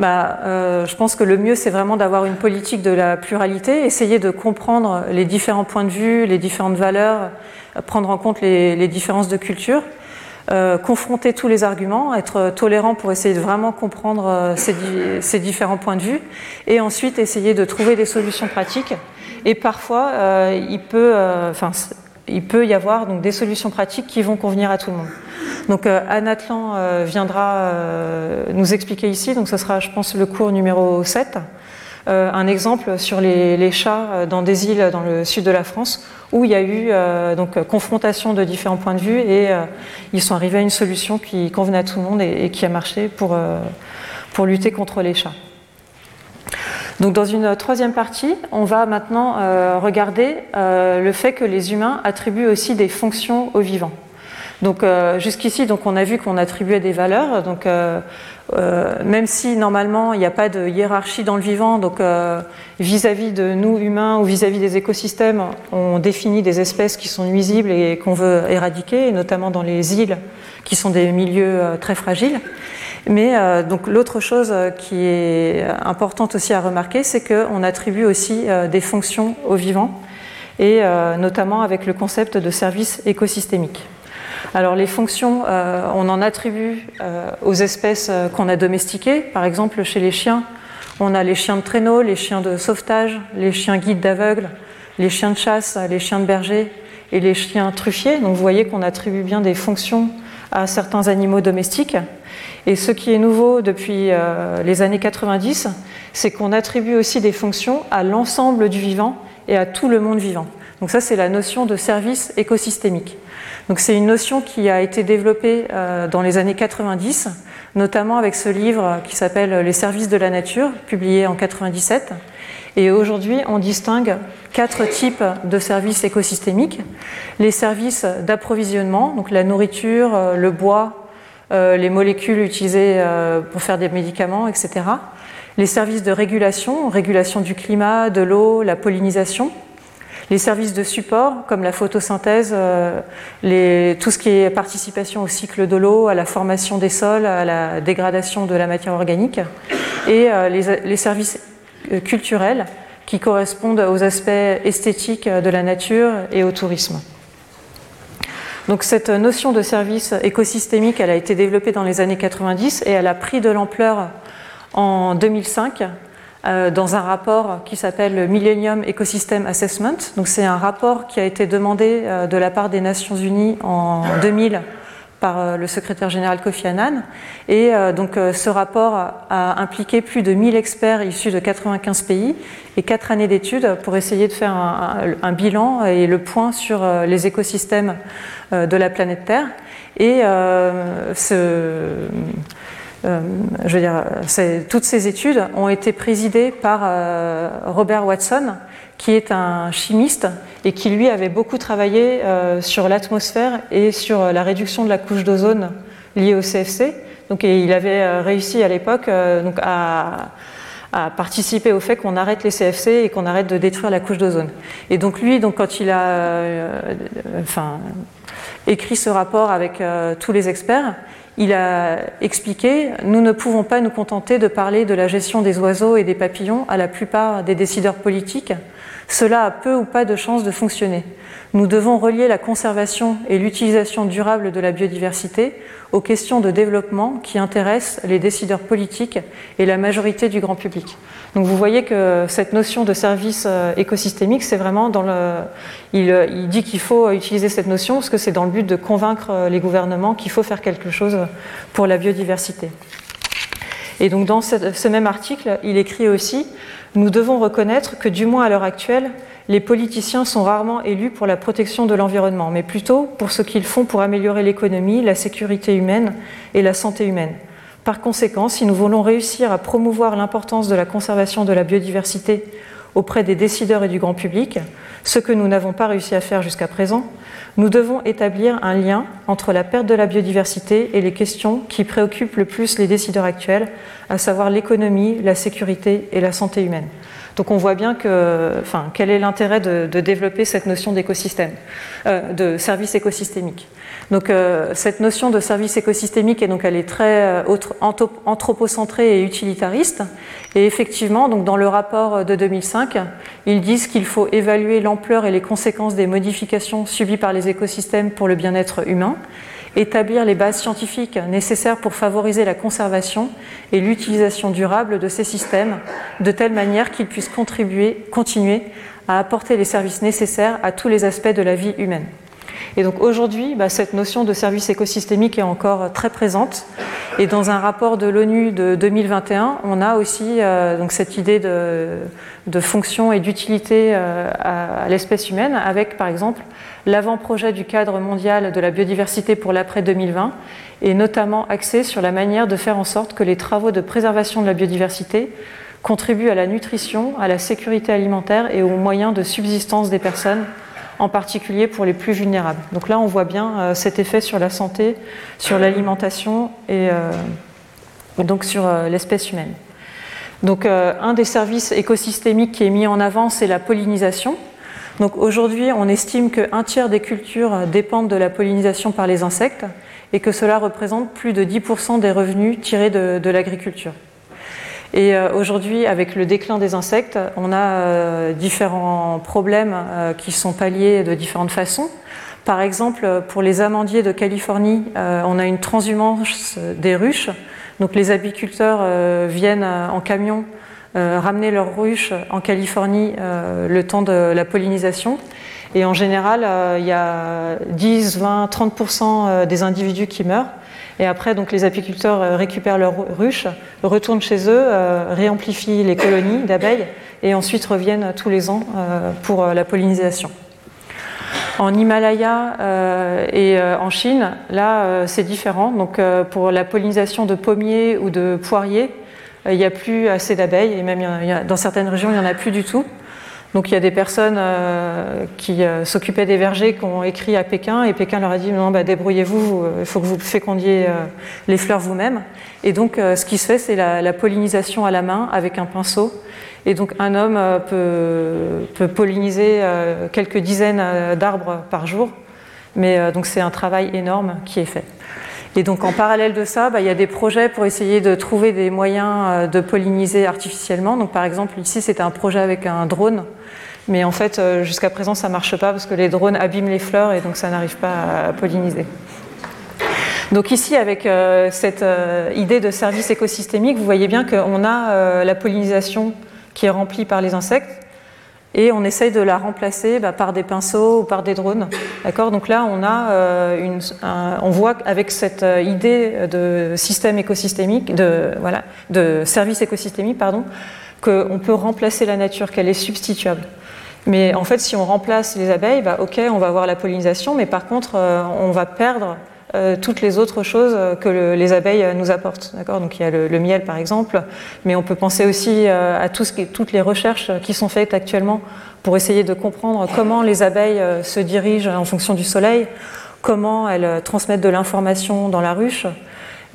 Bah, euh, je pense que le mieux, c'est vraiment d'avoir une politique de la pluralité, essayer de comprendre les différents points de vue, les différentes valeurs, prendre en compte les, différences de culture, euh, confronter tous les arguments, être tolérant pour essayer de vraiment comprendre ces, différents points de vue, et ensuite essayer de trouver des solutions pratiques et parfois, euh, il, peut, euh, y avoir des solutions pratiques qui vont convenir à tout le monde. Donc euh, Anne Atlan viendra nous expliquer ici, donc ce sera je pense le cours numéro 7. euh, un exemple sur les, chats dans des îles dans le sud de la France où il y a eu donc confrontation de différents points de vue et ils sont arrivés à une solution qui convenait à tout le monde et, qui a marché pour, pour lutter contre les chats. Donc dans une troisième partie, on va maintenant regarder le fait que les humains attribuent aussi des fonctions aux vivants. Donc jusqu'ici, donc on a vu qu'on attribuait des valeurs. Donc euh, même si normalement il n'y a pas de hiérarchie dans le vivant, donc euh, vis-à-vis de nous humains ou vis-à-vis des écosystèmes, on définit des espèces qui sont nuisibles et qu'on veut éradiquer, notamment dans les îles qui sont des milieux euh, très fragiles. Mais donc l'autre chose qui est importante aussi à remarquer, c'est qu'on attribue aussi des fonctions aux vivants, et notamment avec le concept de service écosystémique. Alors les fonctions, euh, on en attribue euh, aux espèces euh, qu'on a domestiquées. Par exemple, chez les chiens, on a les chiens de traîneau, les chiens de sauvetage, les chiens guides d'aveugles, les chiens de chasse, les chiens de berger et les chiens truffiers. Donc vous voyez qu'on attribue bien des fonctions à certains animaux domestiques. Et ce qui est nouveau depuis les années 90, c'est qu'on attribue aussi des fonctions à l'ensemble du vivant et à tout le monde vivant. Donc ça, c'est la notion de service écosystémique. Donc c'est une notion qui a été développée euh, dans les années 90, notamment avec ce livre qui s'appelle Les services de la nature, publié en 97. Et aujourd'hui, on distingue quatre types de services écosystémiques. Les services d'approvisionnement, donc la nourriture, euh, le bois, euh, les molécules utilisées pour faire des médicaments, etc. Les services de régulation, régulation du climat, de l'eau, la pollinisation les services de support, comme la photosynthèse, euh, tout ce qui est participation au cycle de l'eau, à la formation des sols, à la dégradation de la matière organique, et euh, les, services euh, culturels qui correspondent aux aspects esthétiques de la nature et au tourisme. Donc cette notion de service écosystémique, elle a été développée dans les années 90 et elle a pris de l'ampleur en 2005 euh, dans un rapport qui s'appelle le Millennium Ecosystem Assessment. Donc c'est un rapport qui a été demandé euh, de la part des Nations Unies en 2000 par euh, le secrétaire général Kofi Annan. Et donc ce rapport a impliqué plus de 1000 experts issus de 95 pays et 4 années d'études pour essayer de faire un, un, bilan et le point sur les écosystèmes de la planète Terre. Et ce euh, je veux dire, toutes ces études ont été présidées par euh, Robert Watson, qui est un chimiste et qui lui avait beaucoup travaillé euh, sur l'atmosphère et sur la réduction de la couche d'ozone liée au CFC. Donc, il avait réussi à l'époque à, à, participer au fait qu'on arrête les CFC et qu'on arrête de détruire la couche d'ozone. Et donc lui, donc quand il a, enfin, écrit ce rapport avec tous les experts, il a expliqué Nous ne pouvons pas nous contenter de parler de la gestion des oiseaux et des papillons à la plupart des décideurs politiques. Cela a peu ou pas de chances de fonctionner. Nous devons relier la conservation et l'utilisation durable de la biodiversité aux questions de développement qui intéressent les décideurs politiques et la majorité du grand public. Donc vous voyez que cette notion de service euh, écosystémique, c'est vraiment dans le. Il, euh, il dit qu'il faut utiliser cette notion parce que c'est dans le but de convaincre euh, les gouvernements qu'il faut faire quelque chose pour la biodiversité. Et donc dans ce même article, il écrit aussi Nous devons reconnaître que du moins à l'heure actuelle, les politiciens sont rarement élus pour la protection de l'environnement, mais plutôt pour ce qu'ils font pour améliorer l'économie, la sécurité humaine et la santé humaine. Par conséquent, si nous voulons réussir à promouvoir l'importance de la conservation de la biodiversité auprès des décideurs et du grand public, ce que nous n'avons pas réussi à faire jusqu'à présent, nous devons établir un lien entre la perte de la biodiversité et les questions qui préoccupent le plus les décideurs actuels, à savoir l'économie, la sécurité et la santé humaine. Donc on voit bien que, quel est l'intérêt de, développer cette notion d'écosystème, euh, de service écosystémique. Donc euh, cette notion de service écosystémique, est donc elle est très euh, anthropocentrée et utilitariste. Et effectivement, dans le rapport de 2005, ils disent qu'il faut évaluer l'ampleur et les conséquences des modifications subies par les écosystèmes pour le bien-être humain établir les bases scientifiques nécessaires pour favoriser la conservation et l'utilisation durable de ces systèmes de telle manière qu'ils puissent contribuer, continuer à apporter les services nécessaires à tous les aspects de la vie humaine. Et donc aujourd'hui, bah, cette notion de service écosystémique est encore très présente. Et dans un rapport de l'ONU de 2021, on a aussi euh, donc cette idée de, de fonction et d'utilité euh, à, l'espèce humaine, avec par exemple l'avant-projet du cadre mondial de la biodiversité pour l'après 2020, et notamment axé sur la manière de faire en sorte que les travaux de préservation de la biodiversité contribuent à la nutrition, à la sécurité alimentaire et aux moyens de subsistance des personnes en particulier pour les plus vulnérables. Donc là, on voit bien euh, cet effet sur la santé, sur l'alimentation et euh, donc sur euh, l'espèce humaine. Donc un des services écosystémiques qui est mis en avant, c'est la pollinisation. Donc aujourd'hui, on estime qu'un tiers des cultures dépendent de la pollinisation par les insectes et que cela représente plus de 10% des revenus tirés de l'agriculture. Et euh, aujourd'hui, avec le déclin des insectes, on a euh, différents problèmes euh, qui sont palliés de différentes façons. Par exemple, pour les amandiers de Californie, on a une transhumance des ruches. Donc les apiculteurs viennent en camion ramener leurs ruches en Californie le temps de la pollinisation. Et en général, il y a 10, 20, 30% des individus qui meurent. Et après, donc, les apiculteurs euh, récupèrent leurs ruches, retournent chez eux, euh, réamplifient les colonies d'abeilles et ensuite reviennent tous les ans euh, pour la pollinisation. En Himalaya et en Chine, là, c'est différent. Donc, pour la pollinisation de pommiers ou de poiriers, il n'y a plus assez d'abeilles et même dans certaines régions, il n'y en a plus du tout. Donc il y a des personnes euh, qui euh, s'occupaient des vergers qui ont écrit à Pékin et Pékin leur a dit non, bah, débrouillez-vous, il faut que vous fécondiez euh, les fleurs vous-même. Et donc ce qui se fait, c'est la, pollinisation à la main avec un pinceau. Et donc un homme peut, peut, polliniser quelques dizaines d'arbres par jour. Mais donc c'est un travail énorme qui est fait. Et donc en parallèle de ça, bah, il y a des projets pour essayer de trouver des moyens de polliniser artificiellement. Donc par exemple ici c'était un projet avec un drone mais en fait, euh, jusqu'à présent, ça ne marche pas parce que les drones abîment les fleurs et donc ça n'arrive pas à polliniser. Donc ici, avec euh, cette euh, idée de service écosystémique, vous voyez bien qu'on a la pollinisation qui est remplie par les insectes et on essaye de la remplacer bah, par des pinceaux ou par des drones. Donc là, on a une, on voit avec cette idée de système écosystémique, de voilà, de service écosystémique, pardon, qu'on peut remplacer la nature, qu'elle est substituable. Mais en fait, si on remplace les abeilles, bah, ok, on va avoir la pollinisation, mais par contre, euh, on va perdre euh, toutes les autres choses que les abeilles nous apportent. Donc il y a le, miel par exemple, mais on peut penser aussi euh, à toutes les recherches qui sont faites actuellement pour essayer de comprendre comment les abeilles se dirigent en fonction du soleil, comment elles transmettent de l'information dans la ruche.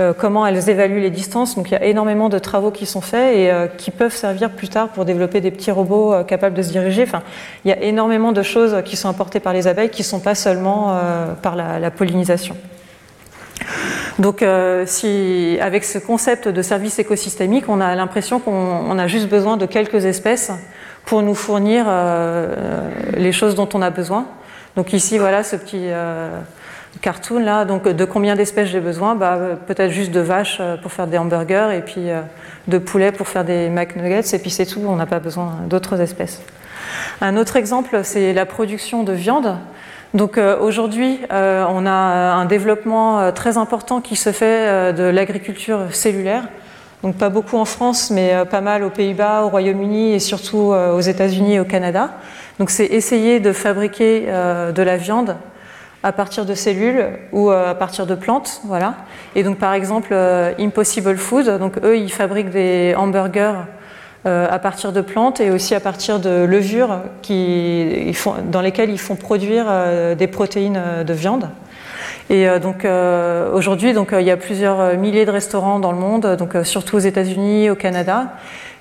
Euh, comment elles évaluent les distances. Donc il y a énormément de travaux qui sont faits et euh, qui peuvent servir plus tard pour développer des petits robots euh, capables de se diriger. Enfin, il y a énormément de choses qui sont apportées par les abeilles qui ne sont pas seulement par la, pollinisation. Donc, si, avec ce concept de service écosystémique, on a l'impression qu'on a juste besoin de quelques espèces pour nous fournir les choses dont on a besoin. Donc ici, voilà ce petit cartoon là. Donc de combien d'espèces j'ai besoin? Bah, Peut-être juste de vaches euh, pour faire des hamburgers et puis euh, de poulets pour faire des McNuggets et puis c'est tout, on n'a pas besoin d'autres espèces. Un autre exemple, c'est la production de viande. Donc euh, aujourd'hui, on a un développement très important qui se fait de l'agriculture cellulaire. Donc pas beaucoup en France, mais pas mal aux Pays-Bas, au Royaume-Uni et surtout aux États-Unis et au Canada. Donc c'est essayer de fabriquer de la viande à partir de cellules ou euh, à partir de plantes, voilà. Et donc par exemple euh, Impossible Food, donc eux ils fabriquent des hamburgers euh, à partir de plantes et aussi à partir de levures dans lesquelles ils font produire des protéines de viande. Et donc aujourd'hui, donc il y a plusieurs milliers de restaurants dans le monde, donc surtout aux États-Unis, au Canada,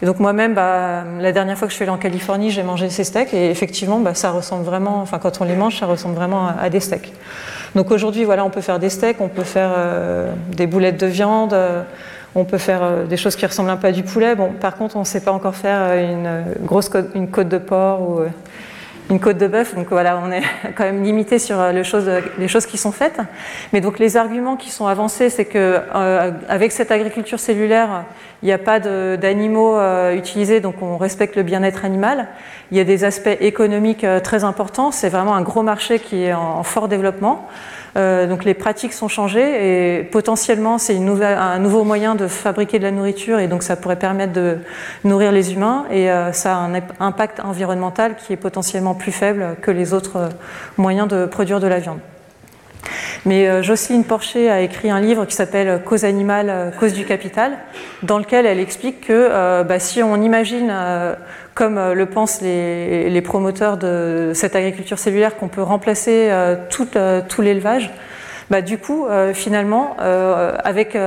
et donc moi-même, bah, la dernière fois que je suis allée en Californie, j'ai mangé ces steaks et effectivement, bah, ça ressemble vraiment, enfin quand on les mange, ça ressemble vraiment à, des steaks. Donc aujourd'hui, voilà, on peut faire des steaks, on peut faire euh, des boulettes de viande, euh, on peut faire euh, des choses qui ressemblent un peu à du poulet. Bon, par contre, on ne sait pas encore faire une grosse côte, une côte de porc ou une côte de bœuf. Donc voilà, on est quand même limité sur les choses, les choses qui sont faites. Mais donc les arguments qui sont avancés, c'est que avec cette agriculture cellulaire, il n'y a pas d'animaux utilisés, donc on respecte le bien-être animal. Il y a des aspects économiques très importants. C'est vraiment un gros marché qui est en fort développement. Euh, donc les pratiques sont changées et potentiellement c'est un nouveau moyen de fabriquer de la nourriture et donc ça pourrait permettre de nourrir les humains et euh, ça a un impact environnemental qui est potentiellement plus faible que les autres euh, moyens de produire de la viande. Mais Jocelyne Porcher a écrit un livre qui s'appelle Cause animale, cause du capital, dans lequel elle explique que bah, si on imagine comme euh, le pensent les, promoteurs de cette agriculture cellulaire, qu'on peut remplacer euh, tout, euh, tout l'élevage, bah, du coup, finalement, avec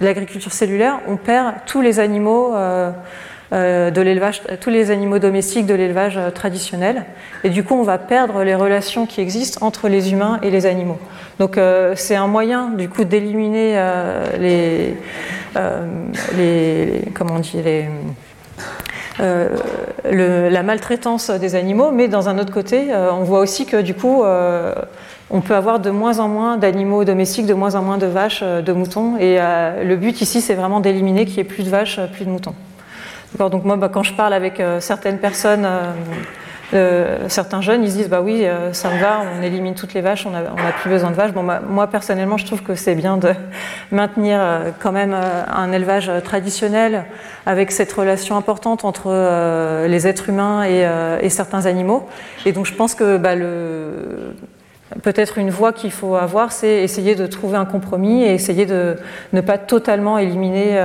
l'agriculture cellulaire, on perd tous les animaux de l'élevage, tous les animaux domestiques de l'élevage traditionnel, et du coup, on va perdre les relations qui existent entre les humains et les animaux. Donc, c'est un moyen, du coup, d'éliminer les, comment on euh, la maltraitance des animaux, mais dans un autre côté, euh, on voit aussi que du coup, euh, on peut avoir de moins en moins d'animaux domestiques, de moins en moins de vaches, de moutons, et le but ici, c'est vraiment d'éliminer qu'il n'y ait plus de vaches, plus de moutons. Donc moi, bah, quand je parle avec certaines personnes euh, certains jeunes, ils se disent bah oui, euh, ça me va, on élimine toutes les vaches, on n'a plus besoin de vaches. Bon, bah, moi personnellement, je trouve que c'est bien de maintenir euh, quand même un élevage traditionnel avec cette relation importante entre les êtres humains et, certains animaux. Et donc je pense que bah, le Peut-être une voie qu'il faut avoir, c'est essayer de trouver un compromis et essayer de ne pas totalement éliminer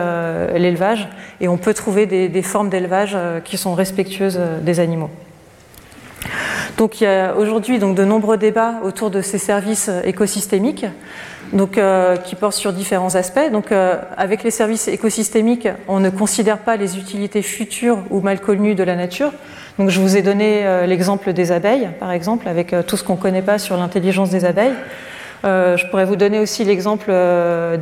l'élevage. Et on peut trouver des formes d'élevage qui sont respectueuses des animaux. Donc il y a aujourd'hui donc de nombreux débats autour de ces services euh, écosystémiques, donc euh, qui portent sur différents aspects. Donc euh, avec les services écosystémiques, on ne considère pas les utilités futures ou mal connues de la nature. Donc je vous ai donné l'exemple des abeilles, par exemple, avec tout ce qu'on ne connaît pas sur l'intelligence des abeilles. je pourrais vous donner aussi l'exemple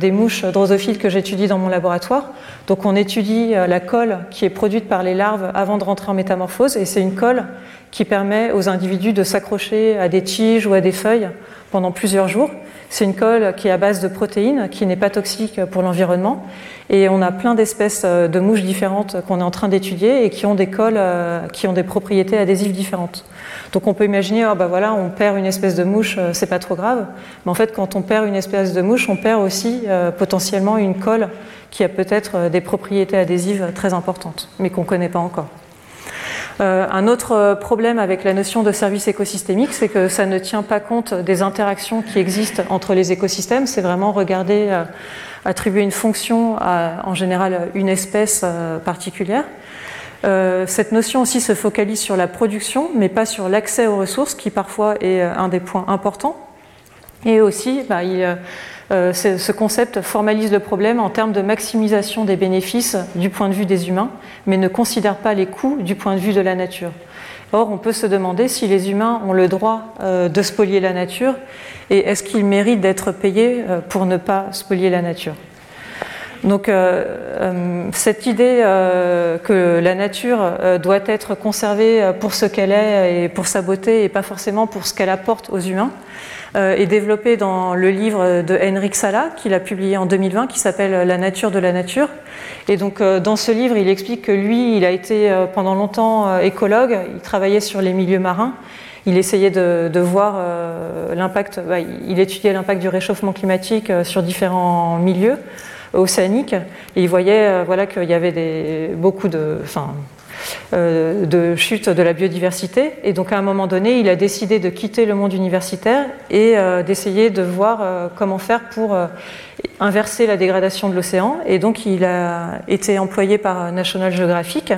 des mouches drosophiles que j'étudie dans mon laboratoire. Donc on étudie la colle qui est produite par les larves avant de rentrer en métamorphose, et c'est une colle qui permet aux individus de s'accrocher à des tiges ou à des feuilles pendant plusieurs jours. C'est une colle qui est à base de protéines, qui n'est pas toxique pour l'environnement. Et on a plein d'espèces de mouches différentes qu'on est en train d'étudier et qui ont des colles euh, qui ont des propriétés adhésives différentes. Donc on peut imaginer, oh bah voilà, on perd une espèce de mouche, euh, c'est pas trop grave. Mais en fait, quand on perd une espèce de mouche, on perd aussi euh, potentiellement une colle qui a peut-être des propriétés adhésives très importantes, mais qu'on ne connaît pas encore. Euh, un autre problème avec la notion de service écosystémique, c'est que ça ne tient pas compte des interactions qui existent entre les écosystèmes. C'est vraiment regarder, euh, attribuer une fonction à, en général, une espèce euh, particulière. cette notion aussi se focalise sur la production, mais pas sur l'accès aux ressources, qui parfois est un des points importants. Et aussi, bah, il, euh, ce concept formalise le problème en termes de maximisation des bénéfices du point de vue des humains, mais ne considère pas les coûts du point de vue de la nature. Or, on peut se demander si les humains ont le droit euh, de spolier la nature et est-ce qu'ils méritent d'être payés euh, pour ne pas spolier la nature. Donc cette idée que la nature doit être conservée pour ce qu'elle est et pour sa beauté et pas forcément pour ce qu'elle apporte aux humains, est développé dans le livre de Henrik Sala, qu'il a publié en 2020, qui s'appelle La nature de la nature. Et donc, euh, dans ce livre, il explique que lui, il a été euh, pendant longtemps écologue, il travaillait sur les milieux marins. Il essayait de, voir l'impact, bah, il étudiait l'impact du réchauffement climatique sur différents milieux océaniques, et il voyait voilà, qu'il y avait des, beaucoup de, euh, de chute de la biodiversité. Et donc à un moment donné, il a décidé de quitter le monde universitaire et euh, d'essayer de voir euh, comment faire pour inverser la dégradation de l'océan. Et donc il a été employé par National Geographic.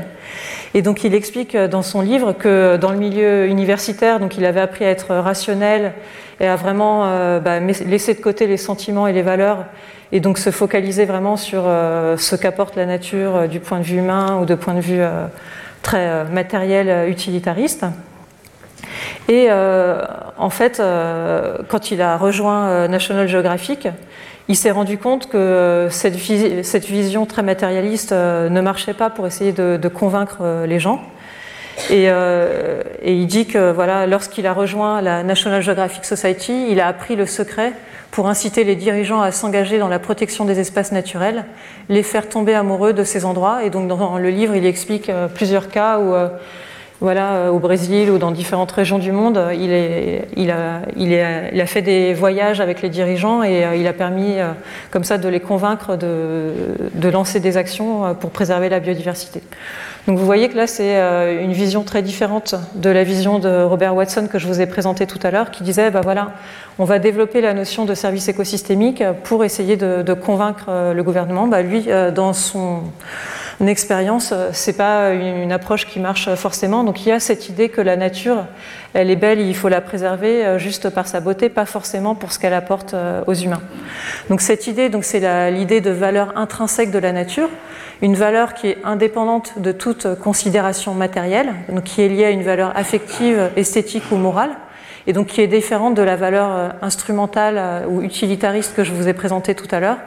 Et donc il explique dans son livre que dans le milieu universitaire, donc il avait appris à être rationnel et à vraiment bah, laisser de côté les sentiments et les valeurs et donc se focaliser vraiment sur ce qu'apporte la nature du point de vue humain ou de point de vue très euh, matériel euh, utilitariste. Et euh, en fait, quand il a rejoint National Geographic, il s'est rendu compte que cette, cette, vision très matérialiste ne marchait pas pour essayer de, convaincre les gens. Et, et, il dit que voilà, lorsqu'il a rejoint la National Geographic Society, il a appris le secret pour inciter les dirigeants à s'engager dans la protection des espaces naturels, les faire tomber amoureux de ces endroits. Et donc dans le livre, il explique euh, plusieurs cas où, euh, voilà, euh, au Brésil ou dans différentes régions du monde, il, a, fait des voyages avec les dirigeants et il a permis comme ça de les convaincre de lancer des actions pour préserver la biodiversité. Donc vous voyez que là, c'est une vision très différente de la vision de Robert Watson que je vous ai présentée tout à l'heure, qui disait, bah voilà, on va développer la notion de service écosystémique pour essayer de, convaincre euh, le gouvernement. Bah, lui, euh, dans son expérience, euh, c'est pas une, approche qui marche forcément. Donc il y a cette idée que la nature, elle est belle, il faut la préserver juste par sa beauté, pas forcément pour ce qu'elle apporte aux humains. Donc cette idée, donc c'est l'idée de valeur intrinsèque de la nature, une valeur qui est indépendante de toute considération matérielle, donc qui est liée à une valeur affective, esthétique ou morale et donc qui est différente de la valeur euh, instrumentale euh, ou utilitariste que je vous ai présentée tout à l'heure,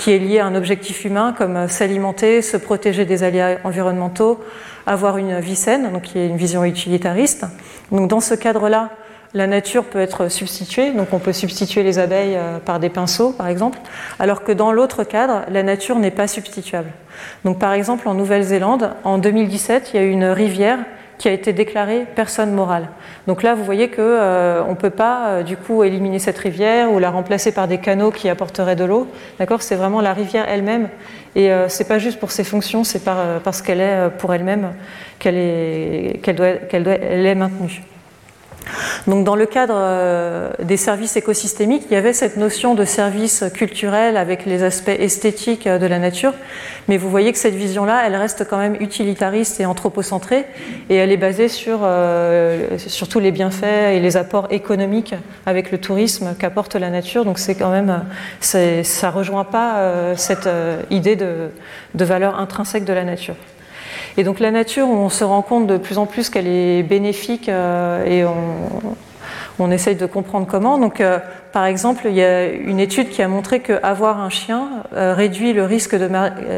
qui est liée à un objectif humain comme euh, s'alimenter, se protéger des aléas environnementaux, avoir une vie saine, donc qui est une vision utilitariste. Donc dans ce cadre-là, la nature peut être substituée, donc on peut substituer les abeilles par des pinceaux, par exemple, alors que dans l'autre cadre, la nature n'est pas substituable. Donc par exemple, en Nouvelle-Zélande, en 2017, il y a eu une rivière qui a été déclarée personne morale. Donc là, vous voyez qu'on euh, ne peut pas euh, du coup éliminer cette rivière ou la remplacer par des canaux qui apporteraient de l'eau. D'accord? C'est vraiment la rivière elle-même. Et euh, c'est pas juste pour ses fonctions, c'est parce qu'elle est pour elle-même qu'elle est, qu'elle doit, qu'elle est maintenue. Donc dans le cadre euh, des services écosystémiques, il y avait cette notion de service culturel avec les aspects esthétiques euh, de la nature, mais vous voyez que cette vision-là, elle reste quand même utilitariste et anthropocentrée, et elle est basée sur, euh, tous les bienfaits et les apports économiques avec le tourisme qu'apporte la nature. Donc c'est quand même, ça rejoint pas cette idée de valeur intrinsèque de la nature. Et donc la nature, on se rend compte de plus en plus qu'elle est bénéfique euh, et on, essaye de comprendre comment. Donc, euh, par exemple, il y a une étude qui a montré qu'avoir un chien euh, réduit le risque de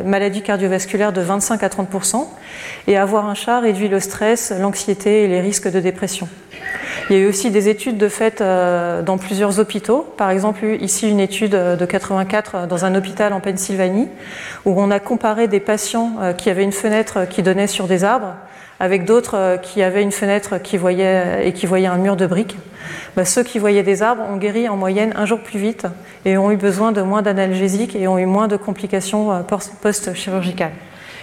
maladie cardiovasculaire de 25 à 30% et avoir un chat réduit le stress, l'anxiété et les risques de dépression. Il y a eu aussi des études de fait euh, dans plusieurs hôpitaux. Par exemple, ici une étude de 84 dans un hôpital en Pennsylvanie où on a comparé des patients euh, qui avaient une fenêtre qui donnait sur des arbres avec d'autres euh, qui avaient une fenêtre qui voyait, et qui voyaient un mur de briques. Bah, ceux qui voyaient des arbres ont guéri en moyenne un jour plus vite et ont eu besoin de moins d'analgésiques et ont eu moins de complications post-chirurgicales.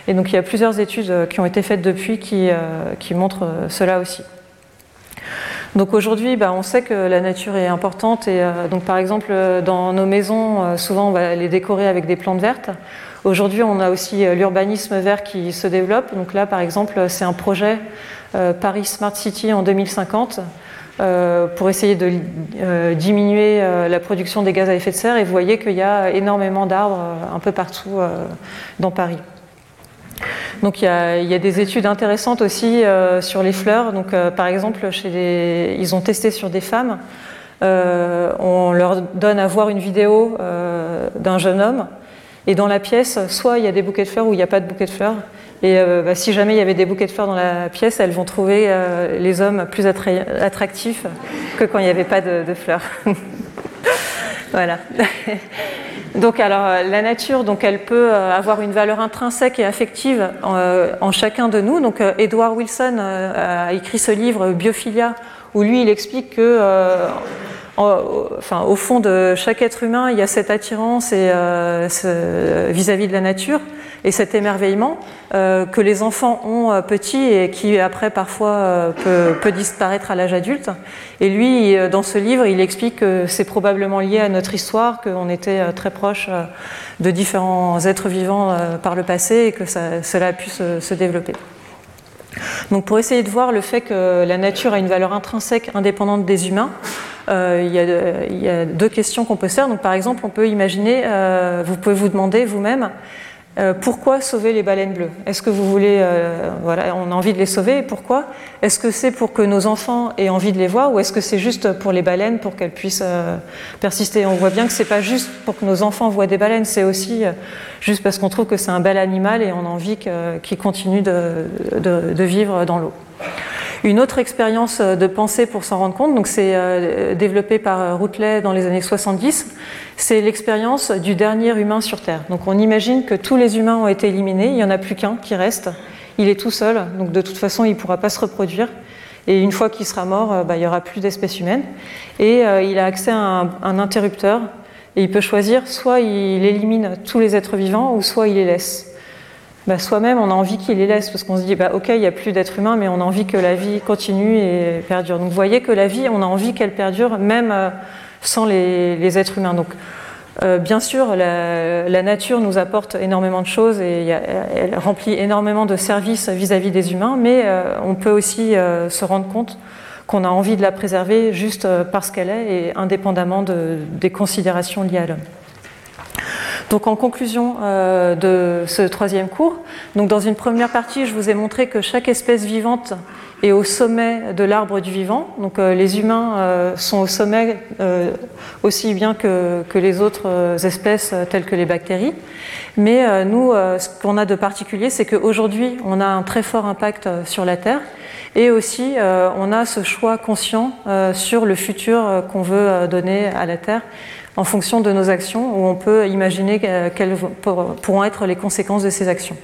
Et donc il y a plusieurs études qui ont été faites depuis qui montrent cela aussi. Donc aujourd'hui, bah, on sait que la nature est importante et euh, donc par exemple euh, dans nos maisons, euh, souvent on va les décorer avec des plantes vertes. Aujourd'hui, on a aussi l'urbanisme vert qui se développe. Donc là, par exemple, c'est un projet Paris Smart City en 2050 pour essayer de diminuer la production des gaz à effet de serre. Et vous voyez qu'il y a énormément d'arbres un peu partout dans Paris. Donc il y, a, des études intéressantes aussi euh, sur les fleurs. Donc euh, par exemple, chez ils ont testé sur des femmes. Euh, on leur donne à voir une vidéo d'un jeune homme et dans la pièce, soit il y a des bouquets de fleurs ou il n'y a pas de bouquets de fleurs. Et bah, si jamais il y avait des bouquets de fleurs dans la pièce, elles vont trouver les hommes plus attractifs que quand il n'y avait pas de, de fleurs. voilà. Donc alors euh, la nature, donc elle peut euh, avoir une valeur intrinsèque et affective en, euh, chacun de nous. Donc Edward Wilson a écrit ce livre Biophilia où lui il explique que au fond de chaque être humain il y a cette attirance vis-à-vis de la nature et cet émerveillement que les enfants ont petits et qui après parfois peut, peut, disparaître à l'âge adulte. Et lui, dans ce livre, il explique que c'est probablement lié à notre histoire, qu'on était très proche de différents êtres vivants par le passé et que cela a pu se, se développer. Donc pour essayer de voir le fait que la nature a une valeur intrinsèque indépendante des humains, euh, il, y a, deux questions qu'on peut faire. Donc par exemple, on peut imaginer, euh, vous pouvez vous demander vous-même, euh, pourquoi sauver les baleines bleues? Est-ce que vous voulez, euh, voilà, on a envie de les sauver pourquoi? Est-ce que c'est pour que nos enfants aient envie de les voir ou est-ce que c'est juste pour les baleines pour qu'elles puissent euh, persister? On voit bien que c'est pas juste pour que nos enfants voient des baleines, c'est aussi juste parce qu'on trouve que c'est un bel animal et on a envie qu'il continue de, de, de, vivre dans l'eau. Une autre expérience de pensée pour s'en rendre compte, donc c'est développé par Routelet dans les années 70, c'est l'expérience du dernier humain sur Terre. Donc on imagine que tous les humains ont été éliminés, il n'y en a plus qu'un qui reste, il est tout seul, donc de toute façon il ne pourra pas se reproduire. Et une fois qu'il sera mort, euh, bah, il n'y aura plus d'espèces humaines. Et euh, il a accès à un, interrupteur. Et il peut choisir soit il élimine tous les êtres vivants, ou soit il les laisse. Bah, Soi-même, on a envie qu'il les laisse, parce qu'on se dit, bah, ok, il n'y a plus d'êtres humains, mais on a envie que la vie continue et perdure. Donc vous voyez que la vie, on a envie qu'elle perdure, même euh, sans les, êtres humains. Donc euh, bien sûr, la, nature nous apporte énormément de choses et elle remplit énormément de services vis-à-vis des humains, mais euh, on peut aussi se rendre compte qu'on a envie de la préserver juste parce qu'elle est et indépendamment des considérations liées à l'homme. Donc en conclusion de ce troisième cours, donc dans une première partie, je vous ai montré que chaque espèce vivante et au sommet de l'arbre du vivant. Donc euh, les humains euh, sont au sommet euh, aussi bien que, que, les autres espèces telles que les bactéries. Mais nous, ce qu'on a de particulier, c'est qu'aujourd'hui, on a un très fort impact sur la Terre. Et aussi, on a ce choix conscient sur le futur qu'on veut donner à la Terre en fonction de nos actions, où on peut imaginer quelles pourront être les conséquences de ces actions.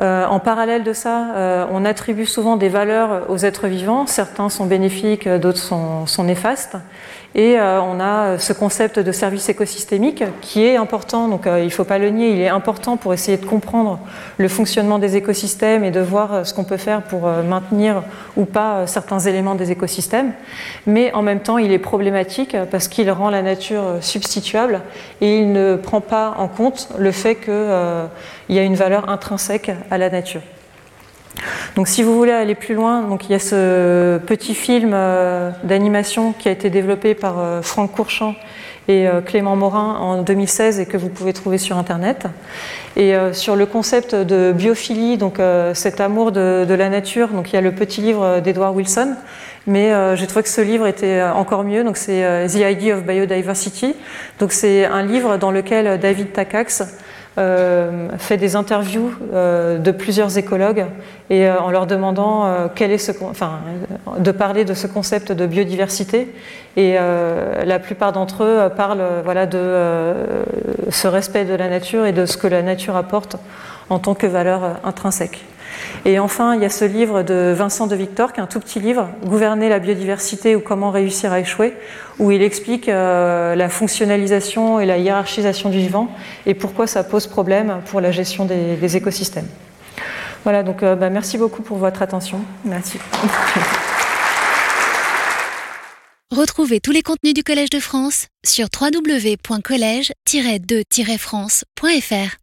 Euh, en parallèle de ça, euh, on attribue souvent des valeurs aux êtres vivants. Certains sont bénéfiques, d'autres sont, néfastes. Et euh, on a ce concept de service écosystémique qui est important, donc il ne faut pas le nier, il est important pour essayer de comprendre le fonctionnement des écosystèmes et de voir ce qu'on peut faire pour maintenir ou pas certains éléments des écosystèmes. Mais en même temps, il est problématique parce qu'il rend la nature substituable et il ne prend pas en compte le fait qu'il y a une valeur intrinsèque à la nature. Donc si vous voulez aller plus loin, donc il y a ce petit film euh, d'animation qui a été développé par euh, Franck Courchamp et euh, Clément Morin en 2016 et que vous pouvez trouver sur internet. Et sur le concept de biophilie, donc cet amour de, la nature, donc il y a le petit livre d'Edward Wilson, mais j'ai trouvé que ce livre était encore mieux. Donc c'est The Idea of Biodiversity. Donc c'est un livre dans lequel David Takacs fait des interviews euh, de plusieurs écologues et euh, en leur demandant quel est ce, enfin, de parler de ce concept de biodiversité. Et la plupart d'entre eux parlent voilà, de ce respect de la nature et de ce que la nature apporte en tant que valeur intrinsèque. Et enfin, il y a ce livre de Vincent de Victor, qui est un tout petit livre, Gouverner la biodiversité ou comment réussir à échouer, où il explique euh, la fonctionnalisation et la hiérarchisation du vivant et pourquoi ça pose problème pour la gestion des, écosystèmes. Voilà, donc euh, bah, merci beaucoup pour votre attention. Merci. Retrouvez tous les contenus du Collège de France sur www.colège-2-france.fr.